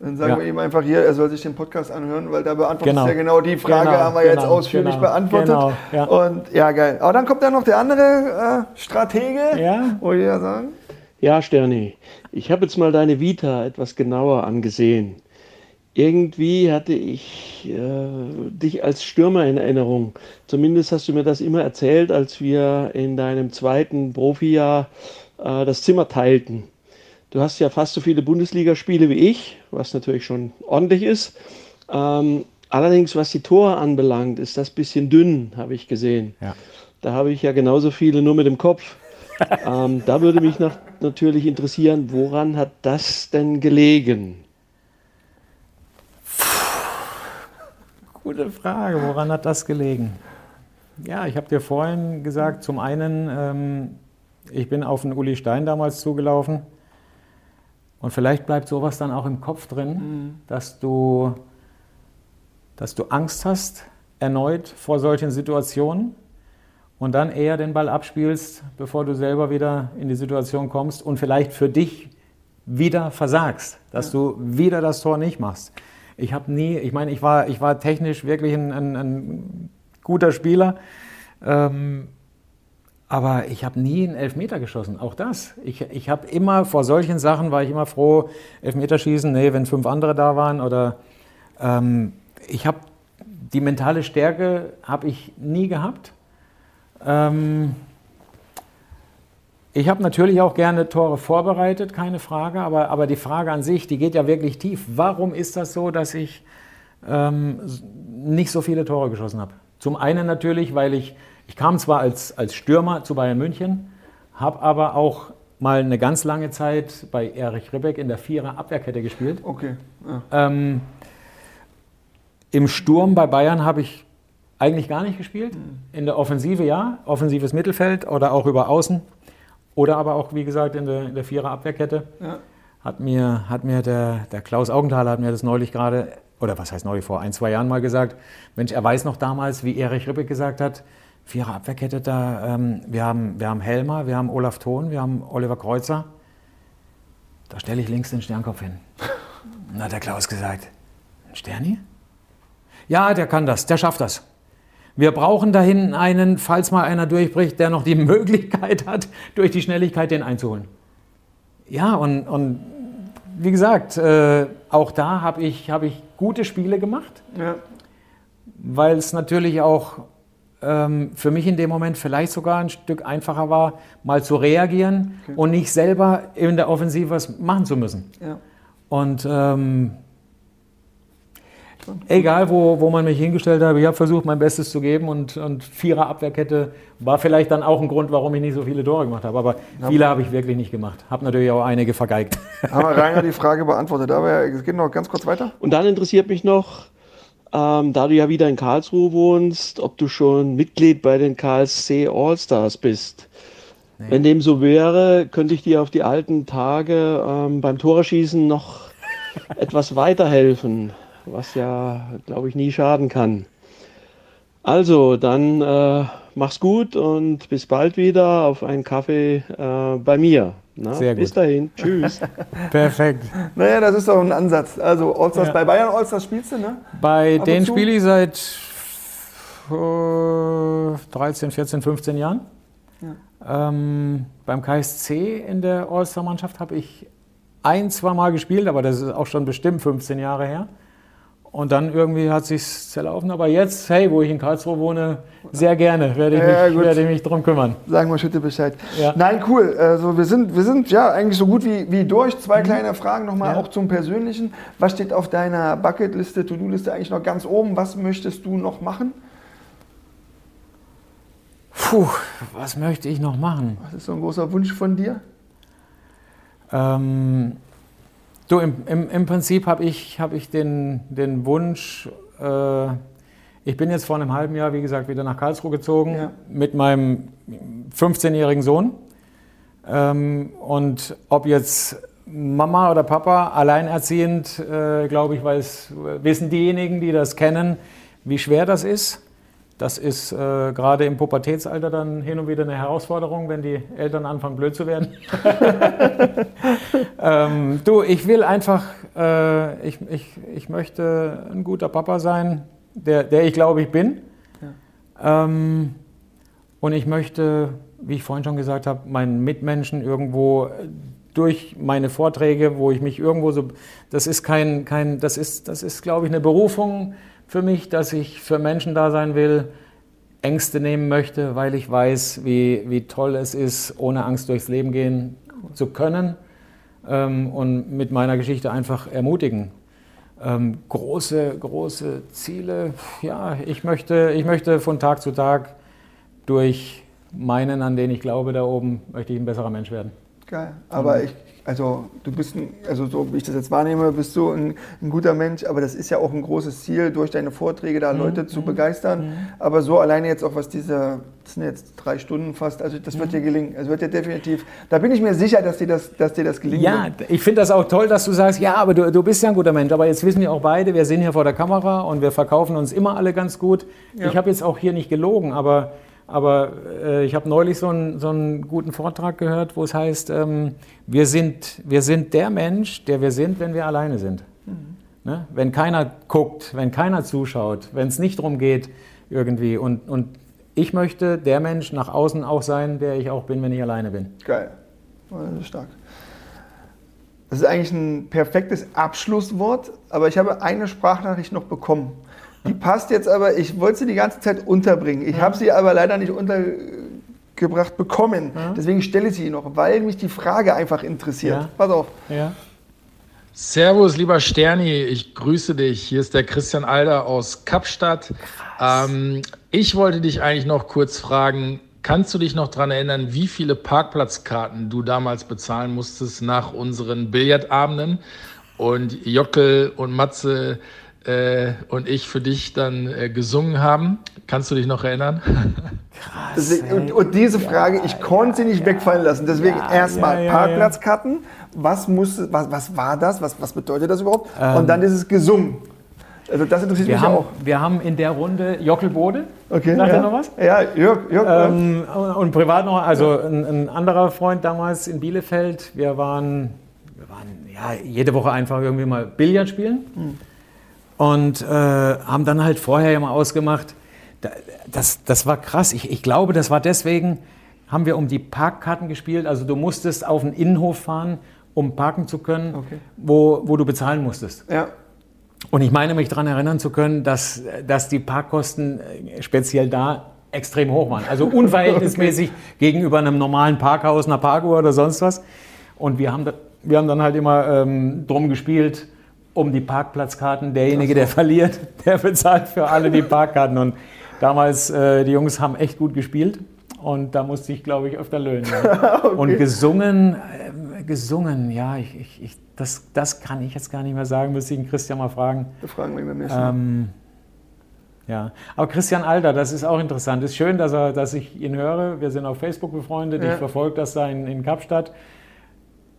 dann sagen ja. wir ihm einfach hier, er soll sich den Podcast anhören, weil da beantwortet genau. ja genau die Frage, genau, haben wir genau, jetzt ausführlich genau, beantwortet. Genau, ja. Und ja, geil. Aber dann kommt da noch der andere äh, Stratege, ja. wo ich ja sagen. Ja, Sterni, ich habe jetzt mal deine Vita etwas genauer angesehen. Irgendwie hatte ich äh, dich als Stürmer in Erinnerung. Zumindest hast du mir das immer erzählt, als wir in deinem zweiten Profijahr äh, das Zimmer teilten. Du hast ja fast so viele Bundesligaspiele wie ich, was natürlich schon ordentlich ist. Ähm, allerdings, was die Tore anbelangt, ist das ein bisschen dünn, habe ich gesehen. Ja. Da habe ich ja genauso viele nur mit dem Kopf. Ähm, da würde mich nach, natürlich interessieren, woran hat das denn gelegen? Gute Frage, woran hat das gelegen? Ja, ich habe dir vorhin gesagt, zum einen, ähm, ich bin auf den Uli Stein damals zugelaufen und vielleicht bleibt sowas dann auch im Kopf drin, mhm. dass, du, dass du Angst hast, erneut vor solchen Situationen und dann eher den Ball abspielst, bevor du selber wieder in die Situation kommst und vielleicht für dich wieder versagst, dass ja. du wieder das Tor nicht machst. Ich habe nie, ich meine, ich war, ich war technisch wirklich ein, ein, ein guter Spieler, ähm, aber ich habe nie einen Elfmeter geschossen, auch das. Ich, ich habe immer, vor solchen Sachen war ich immer froh, Elfmeterschießen, nee, wenn fünf andere da waren oder ähm, ich habe die mentale Stärke habe ich nie gehabt. Ähm, ich habe natürlich auch gerne Tore vorbereitet, keine Frage, aber, aber die Frage an sich, die geht ja wirklich tief. Warum ist das so, dass ich ähm, nicht so viele Tore geschossen habe? Zum einen natürlich, weil ich, ich kam zwar als, als Stürmer zu Bayern München, habe aber auch mal eine ganz lange Zeit bei Erich Ribbeck in der Vierer Abwehrkette gespielt. Okay. Ja. Ähm, Im Sturm bei Bayern habe ich eigentlich gar nicht gespielt. In der Offensive ja, offensives Mittelfeld oder auch über Außen. Oder aber auch, wie gesagt, in der, in der Vierer Abwehrkette. Ja. Hat mir, hat mir der, der Klaus Augenthaler hat mir das neulich gerade, oder was heißt neulich, vor ein, zwei Jahren mal gesagt. Mensch, er weiß noch damals, wie Erich Ribbeck gesagt hat, Vierer Abwehrkette da, ähm, wir, haben, wir haben Helmer, wir haben Olaf Thon, wir haben Oliver Kreuzer. Da stelle ich links den Sternkopf hin. (laughs) Dann hat der Klaus gesagt, ein Sterni? Ja, der kann das, der schafft das. Wir brauchen da hinten einen, falls mal einer durchbricht, der noch die (laughs) Möglichkeit hat, durch die Schnelligkeit den einzuholen. Ja, und, und wie gesagt, äh, auch da habe ich, hab ich gute Spiele gemacht, ja. weil es natürlich auch ähm, für mich in dem Moment vielleicht sogar ein Stück einfacher war, mal zu reagieren okay. und nicht selber in der Offensive was machen zu müssen. Ja. Und ähm, Egal, wo, wo man mich hingestellt hat, ich habe versucht, mein Bestes zu geben und, und Vierer Abwehrkette war vielleicht dann auch ein Grund, warum ich nicht so viele Tore gemacht habe. Aber viele habe ich wirklich nicht gemacht. Habe natürlich auch einige vergeigt. (laughs) Haben wir Rainer die Frage beantwortet. Aber es geht noch ganz kurz weiter. Und dann interessiert mich noch, ähm, da du ja wieder in Karlsruhe wohnst, ob du schon Mitglied bei den KSC Allstars bist. Nee. Wenn dem so wäre, könnte ich dir auf die alten Tage ähm, beim Toreschießen noch (laughs) etwas weiterhelfen was ja, glaube ich, nie schaden kann. Also, dann äh, mach's gut und bis bald wieder auf einen Kaffee äh, bei mir. Na, Sehr gut. Bis dahin. Tschüss. (laughs) Perfekt. Naja, das ist doch ein Ansatz. Also, Allstars, ja. bei Bayern Allstars spielst du, ne? Bei Ab denen spiele ich seit äh, 13, 14, 15 Jahren. Ja. Ähm, beim KSC in der All-Star-Mannschaft habe ich ein, zwei Mal gespielt, aber das ist auch schon bestimmt 15 Jahre her. Und dann irgendwie hat sich's zerlaufen. Aber jetzt, hey, wo ich in Karlsruhe wohne, sehr gerne werde ich, ja, mich, werde ich mich drum kümmern. Sagen wir Schütte Bescheid. Ja. Nein, cool. Also wir sind, wir sind ja eigentlich so gut wie, wie durch. Zwei mhm. kleine Fragen nochmal ja. auch zum Persönlichen. Was steht auf deiner Bucketliste, To-Do-Liste eigentlich noch ganz oben? Was möchtest du noch machen? Puh, was möchte ich noch machen? Was ist so ein großer Wunsch von dir? Ähm, Du, im, im, im Prinzip habe ich, hab ich den, den Wunsch, äh, ich bin jetzt vor einem halben Jahr, wie gesagt, wieder nach Karlsruhe gezogen ja. mit meinem 15-jährigen Sohn. Ähm, und ob jetzt Mama oder Papa alleinerziehend, äh, glaube ich, weiß, wissen diejenigen, die das kennen, wie schwer das ist. Das ist äh, gerade im Pubertätsalter dann hin und wieder eine Herausforderung, wenn die Eltern anfangen blöd zu werden. (laughs) ähm, du, ich will einfach, äh, ich, ich, ich möchte ein guter Papa sein, der, der ich glaube, ich bin. Ja. Ähm, und ich möchte, wie ich vorhin schon gesagt habe, meinen Mitmenschen irgendwo durch meine Vorträge, wo ich mich irgendwo so, das ist kein, kein das ist, das ist, glaube ich, eine Berufung, für mich, dass ich für Menschen da sein will, Ängste nehmen möchte, weil ich weiß, wie, wie toll es ist, ohne Angst durchs Leben gehen zu können ähm, und mit meiner Geschichte einfach ermutigen. Ähm, große, große Ziele, ja, ich möchte, ich möchte von Tag zu Tag durch meinen, an den ich glaube, da oben möchte ich ein besserer Mensch werden. Geil. Aber mhm. ich also du bist, ein, also so wie ich das jetzt wahrnehme, bist du ein, ein, guter Mensch, aber das ist ja auch ein großes Ziel, durch deine Vorträge da mhm. Leute zu mhm. begeistern. Mhm. Aber so alleine jetzt auch was diese, das sind jetzt drei Stunden fast, also das wird mhm. dir gelingen. Es wird dir definitiv, da bin ich mir sicher, dass dir das, dass dir das gelingt. Ja, ich finde das auch toll, dass du sagst, ja, aber du, du bist ja ein guter Mensch. Aber jetzt wissen wir auch beide, wir sind hier vor der Kamera und wir verkaufen uns immer alle ganz gut. Ja. Ich habe jetzt auch hier nicht gelogen, aber aber äh, ich habe neulich so einen, so einen guten Vortrag gehört, wo es heißt, ähm, wir, sind, wir sind der Mensch, der wir sind, wenn wir alleine sind. Mhm. Ne? Wenn keiner guckt, wenn keiner zuschaut, wenn es nicht darum geht irgendwie. Und, und ich möchte der Mensch nach außen auch sein, der ich auch bin, wenn ich alleine bin. Geil. Das ist stark. Das ist eigentlich ein perfektes Abschlusswort, aber ich habe eine Sprachnachricht noch bekommen. Die passt jetzt aber, ich wollte sie die ganze Zeit unterbringen. Ich ja. habe sie aber leider nicht untergebracht bekommen. Ja. Deswegen stelle ich sie noch, weil mich die Frage einfach interessiert. Ja. Pass auf. Servus, lieber Sterni, ich grüße dich. Hier ist der Christian Alder aus Kapstadt. Ähm, ich wollte dich eigentlich noch kurz fragen, kannst du dich noch daran erinnern, wie viele Parkplatzkarten du damals bezahlen musstest nach unseren Billardabenden? Und Jockel und Matze äh, und ich für dich dann äh, gesungen haben. Kannst du dich noch erinnern? (laughs) Krass. Deswegen, und, und, diese Frage, ja, ich konnte sie nicht ja, wegfallen lassen. Deswegen ja, erstmal Parkplatzkarten. Was, muss, was, was war das? Was, was bedeutet das überhaupt? Ähm, und dann ist es gesungen. Also das interessiert wir mich haben, auch. Wir haben in der Runde Jockel Bode. Okay. Sagt ja. noch was? Ja, Jörg. Jörg ähm, und, und, privat noch, also ein, ein, anderer Freund damals in Bielefeld. Wir waren, wir waren ja, jede Woche einfach irgendwie mal Billard spielen. Hm und äh, haben dann halt vorher immer ausgemacht, das, das war krass. Ich, ich glaube, das war deswegen, haben wir um die Parkkarten gespielt. Also du musstest auf den Innenhof fahren, um parken zu können, okay. wo, wo du bezahlen musstest. Ja. Und ich meine mich daran erinnern zu können, dass, dass die Parkkosten äh, speziell da extrem hoch waren. Also (laughs) unverhältnismäßig okay. gegenüber einem normalen Parkhaus, einer Parkuhr oder sonst was. Und wir haben, wir haben dann halt immer ähm, drum gespielt, um die Parkplatzkarten. Derjenige, der verliert, (laughs) der bezahlt für alle die Parkkarten. Und damals, äh, die Jungs haben echt gut gespielt. Und da musste ich, glaube ich, öfter löhnen. (laughs) Okay. Und gesungen, äh, gesungen, ja, ich, ich, ich, das, das kann ich jetzt gar nicht mehr sagen, müsste ich den Christian mal fragen. Wir fragen wir beim nächsten. Ähm, ja, aber Christian Alter, das ist auch interessant. Es ist schön, dass, er, dass ich ihn höre. Wir sind auf Facebook befreundet. Ja. Ich verfolge das da in, in Kapstadt.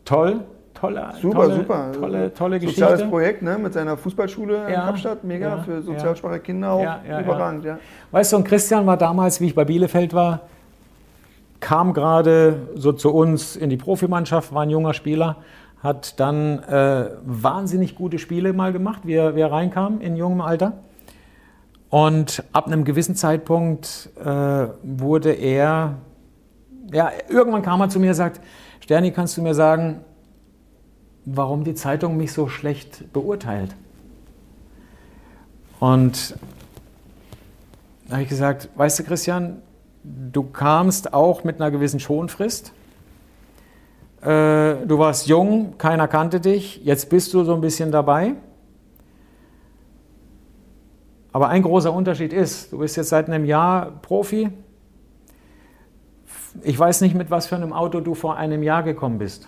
Toll, tolle, super, tolle, super. tolle, tolle Geschichte. Soziales Projekt ne? mit seiner Fußballschule ja, in Kapstadt, mega ja, für sozial schwache Kinder auch ja, überragend. Ja. Weißt du, und Christian war damals, wie ich bei Bielefeld war, kam gerade so zu uns in die Profimannschaft, war ein junger Spieler, hat dann äh, wahnsinnig gute Spiele mal gemacht, wie er, wie er reinkam in jungem Alter. Und ab einem gewissen Zeitpunkt äh, wurde er, ja, irgendwann kam er zu mir und sagt, Sterni, kannst du mir sagen, warum die Zeitung mich so schlecht beurteilt. Und da habe ich gesagt, weißt du Christian, du kamst auch mit einer gewissen Schonfrist. Äh, du warst jung, keiner kannte dich, jetzt bist du so ein bisschen dabei. Aber ein großer Unterschied ist, du bist jetzt seit einem Jahr Profi. Ich weiß nicht, mit was für einem Auto du vor einem Jahr gekommen bist.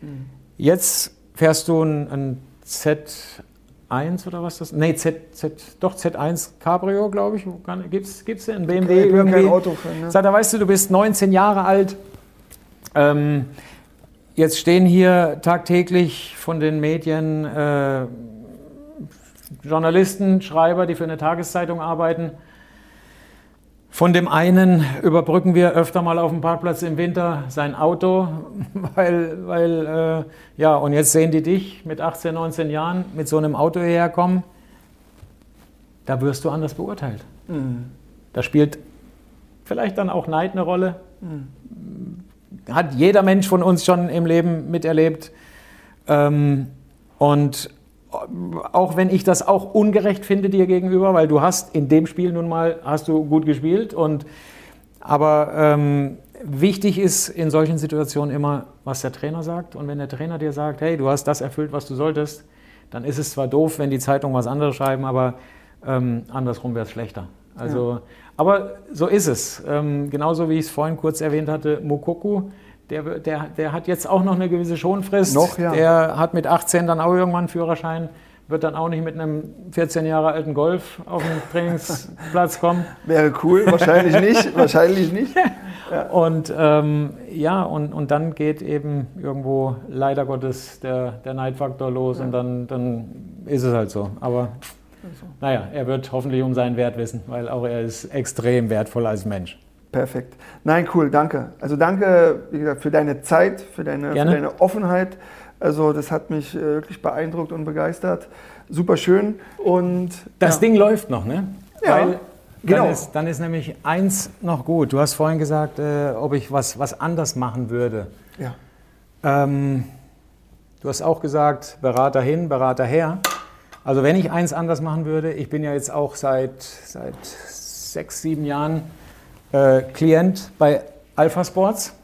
Mhm. Jetzt fährst du ein, ein Z1 oder was das? Nee, Z, Z, doch Z1 Cabrio, glaube ich. Gibt es ein BMW ich irgendwie? Kein Auto für, ne? Sag, da weißt du, du bist 19 Jahre alt. Ähm, jetzt stehen hier tagtäglich von den Medien äh, Journalisten, Schreiber, die für eine Tageszeitung arbeiten von dem einen überbrücken wir öfter mal auf dem Parkplatz im Winter sein Auto, (laughs) weil, weil äh, ja, und jetzt sehen die dich mit 18, 19 Jahren mit so einem Auto hierher kommen. Da wirst du anders beurteilt. Mhm. Da spielt vielleicht dann auch Neid eine Rolle. Mhm. Hat jeder Mensch von uns schon im Leben miterlebt. Ähm, und auch wenn ich das auch ungerecht finde dir gegenüber, weil du hast in dem Spiel nun mal hast du gut gespielt und aber ähm, wichtig ist in solchen Situationen immer, was der Trainer sagt und wenn der Trainer dir sagt, hey, du hast das erfüllt, was du solltest, dann ist es zwar doof, wenn die Zeitungen was anderes schreiben, aber ähm, andersrum wäre es schlechter. Also, ja. aber so ist es. Ähm, genauso wie ich es vorhin kurz erwähnt hatte, Mokoku, der, der, der hat jetzt auch noch eine gewisse Schonfrist. Noch, ja. Der hat mit 18 dann auch irgendwann einen Führerschein wird dann auch nicht mit einem 14 Jahre alten Golf auf den Trainingsplatz kommen. (laughs) Wäre cool, wahrscheinlich nicht, (laughs) wahrscheinlich nicht. Ja. Und ähm, ja, und, und dann geht eben irgendwo leider Gottes der, der Neidfaktor los ja. und dann, dann ist es halt so. Aber also. naja, er wird hoffentlich um seinen Wert wissen, weil auch er ist extrem wertvoll als Mensch. Perfekt. Nein, cool, danke. Also danke, wie gesagt, für deine Zeit, für deine, für deine Offenheit. Also das hat mich äh, wirklich beeindruckt und begeistert. Super schön. Und das ja. Ding läuft noch, ne? Ja. Weil genau. Dann ist, dann ist, nämlich eins noch gut. Du hast vorhin gesagt, äh, ob ich was, was anders machen würde. Ja. Ähm, du hast auch gesagt, Berater hin, Berater her. Also wenn ich eins anders machen würde, ich bin ja jetzt auch seit, seit sechs, sieben Jahren äh, Klient bei Alpha Sports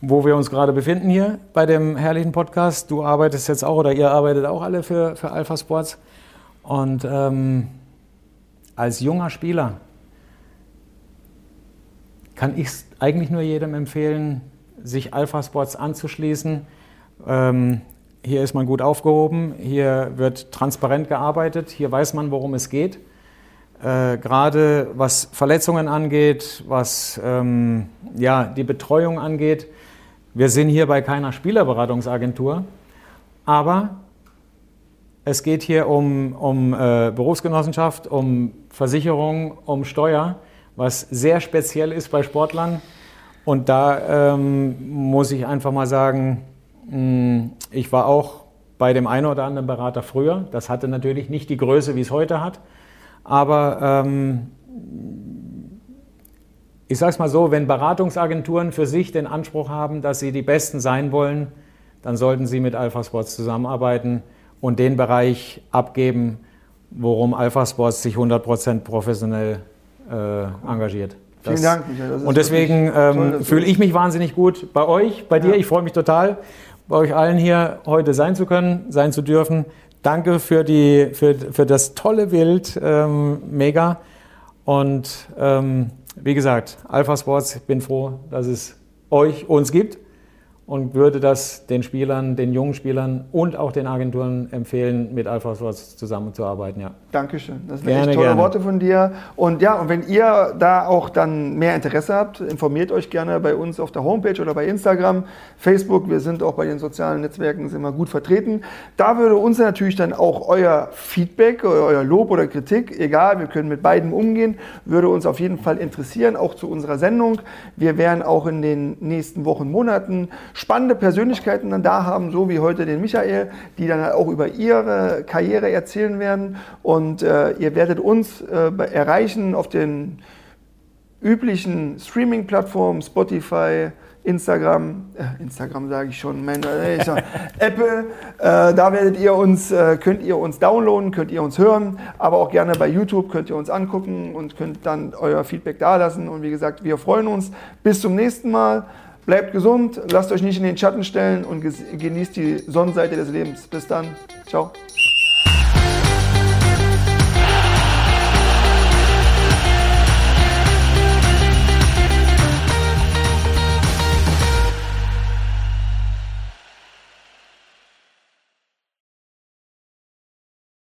wo wir uns gerade befinden hier bei dem herrlichen Podcast. Du arbeitest jetzt auch oder ihr arbeitet auch alle für, für Alpha Sports. Und ähm, als junger Spieler kann ich es eigentlich nur jedem empfehlen, sich Alpha Sports anzuschließen. Ähm, hier ist man gut aufgehoben, hier wird transparent gearbeitet, hier weiß man, worum es geht. Äh, gerade was Verletzungen angeht, was ähm, ja, die Betreuung angeht, wir sind hier bei keiner Spielerberatungsagentur, aber es geht hier um, um äh, Berufsgenossenschaft, um Versicherung, um Steuer, was sehr speziell ist bei Sportlern. Und da ähm, muss ich einfach mal sagen, mh, hm, ich war auch bei dem einen oder anderen Berater früher. Das hatte natürlich nicht die Größe, wie es heute hat. Aber ähm, ich sage es mal so, wenn Beratungsagenturen für sich den Anspruch haben, dass sie die Besten sein wollen, dann sollten sie mit Alpha Sports zusammenarbeiten und den Bereich abgeben, worum Alpha Sports sich 100% professionell äh, engagiert. Das, Vielen Dank, Michael. Und deswegen ähm, fühle ich mich wahnsinnig gut bei euch, bei dir. Ich freue mich total, bei euch allen hier heute sein zu können, sein zu dürfen. Danke für, die, für, für das tolle Bild. Ähm, mega. Und ähm, wie gesagt, Alpha Sports, ich bin froh, dass es euch, uns gibt und würde das den Spielern, den jungen Spielern und auch den Agenturen empfehlen, mit Alpha Sports zusammenzuarbeiten. Ja. Dankeschön. Das sind gerne, echt tolle gerne. Worte von dir. Und ja, und wenn ihr da auch dann mehr Interesse habt, informiert euch gerne bei uns auf der Homepage oder bei Instagram, Facebook. Wir sind auch bei den sozialen Netzwerken sind wir gut vertreten. Da würde uns natürlich dann auch euer Feedback, euer Lob oder Kritik, egal, wir können mit beiden umgehen, würde uns auf jeden Fall interessieren, auch zu unserer Sendung. Wir werden auch in den nächsten Wochen, Monaten spannende Persönlichkeiten dann da haben, so wie heute den Michael, die dann auch über ihre Karriere erzählen werden. Und äh, ihr werdet uns äh, erreichen auf den üblichen Streaming-Plattformen, Spotify, Instagram, äh, Instagram sage ich schon, mein, äh, (laughs) Apple, äh, da werdet ihr uns, äh, könnt ihr uns downloaden, könnt ihr uns hören, aber auch gerne bei YouTube könnt ihr uns angucken und könnt dann euer Feedback da lassen. Und wie gesagt, wir freuen uns. Bis zum nächsten Mal. Bleibt gesund, lasst euch nicht in den Schatten stellen und genießt die Sonnenseite des Lebens. Bis dann. Ciao.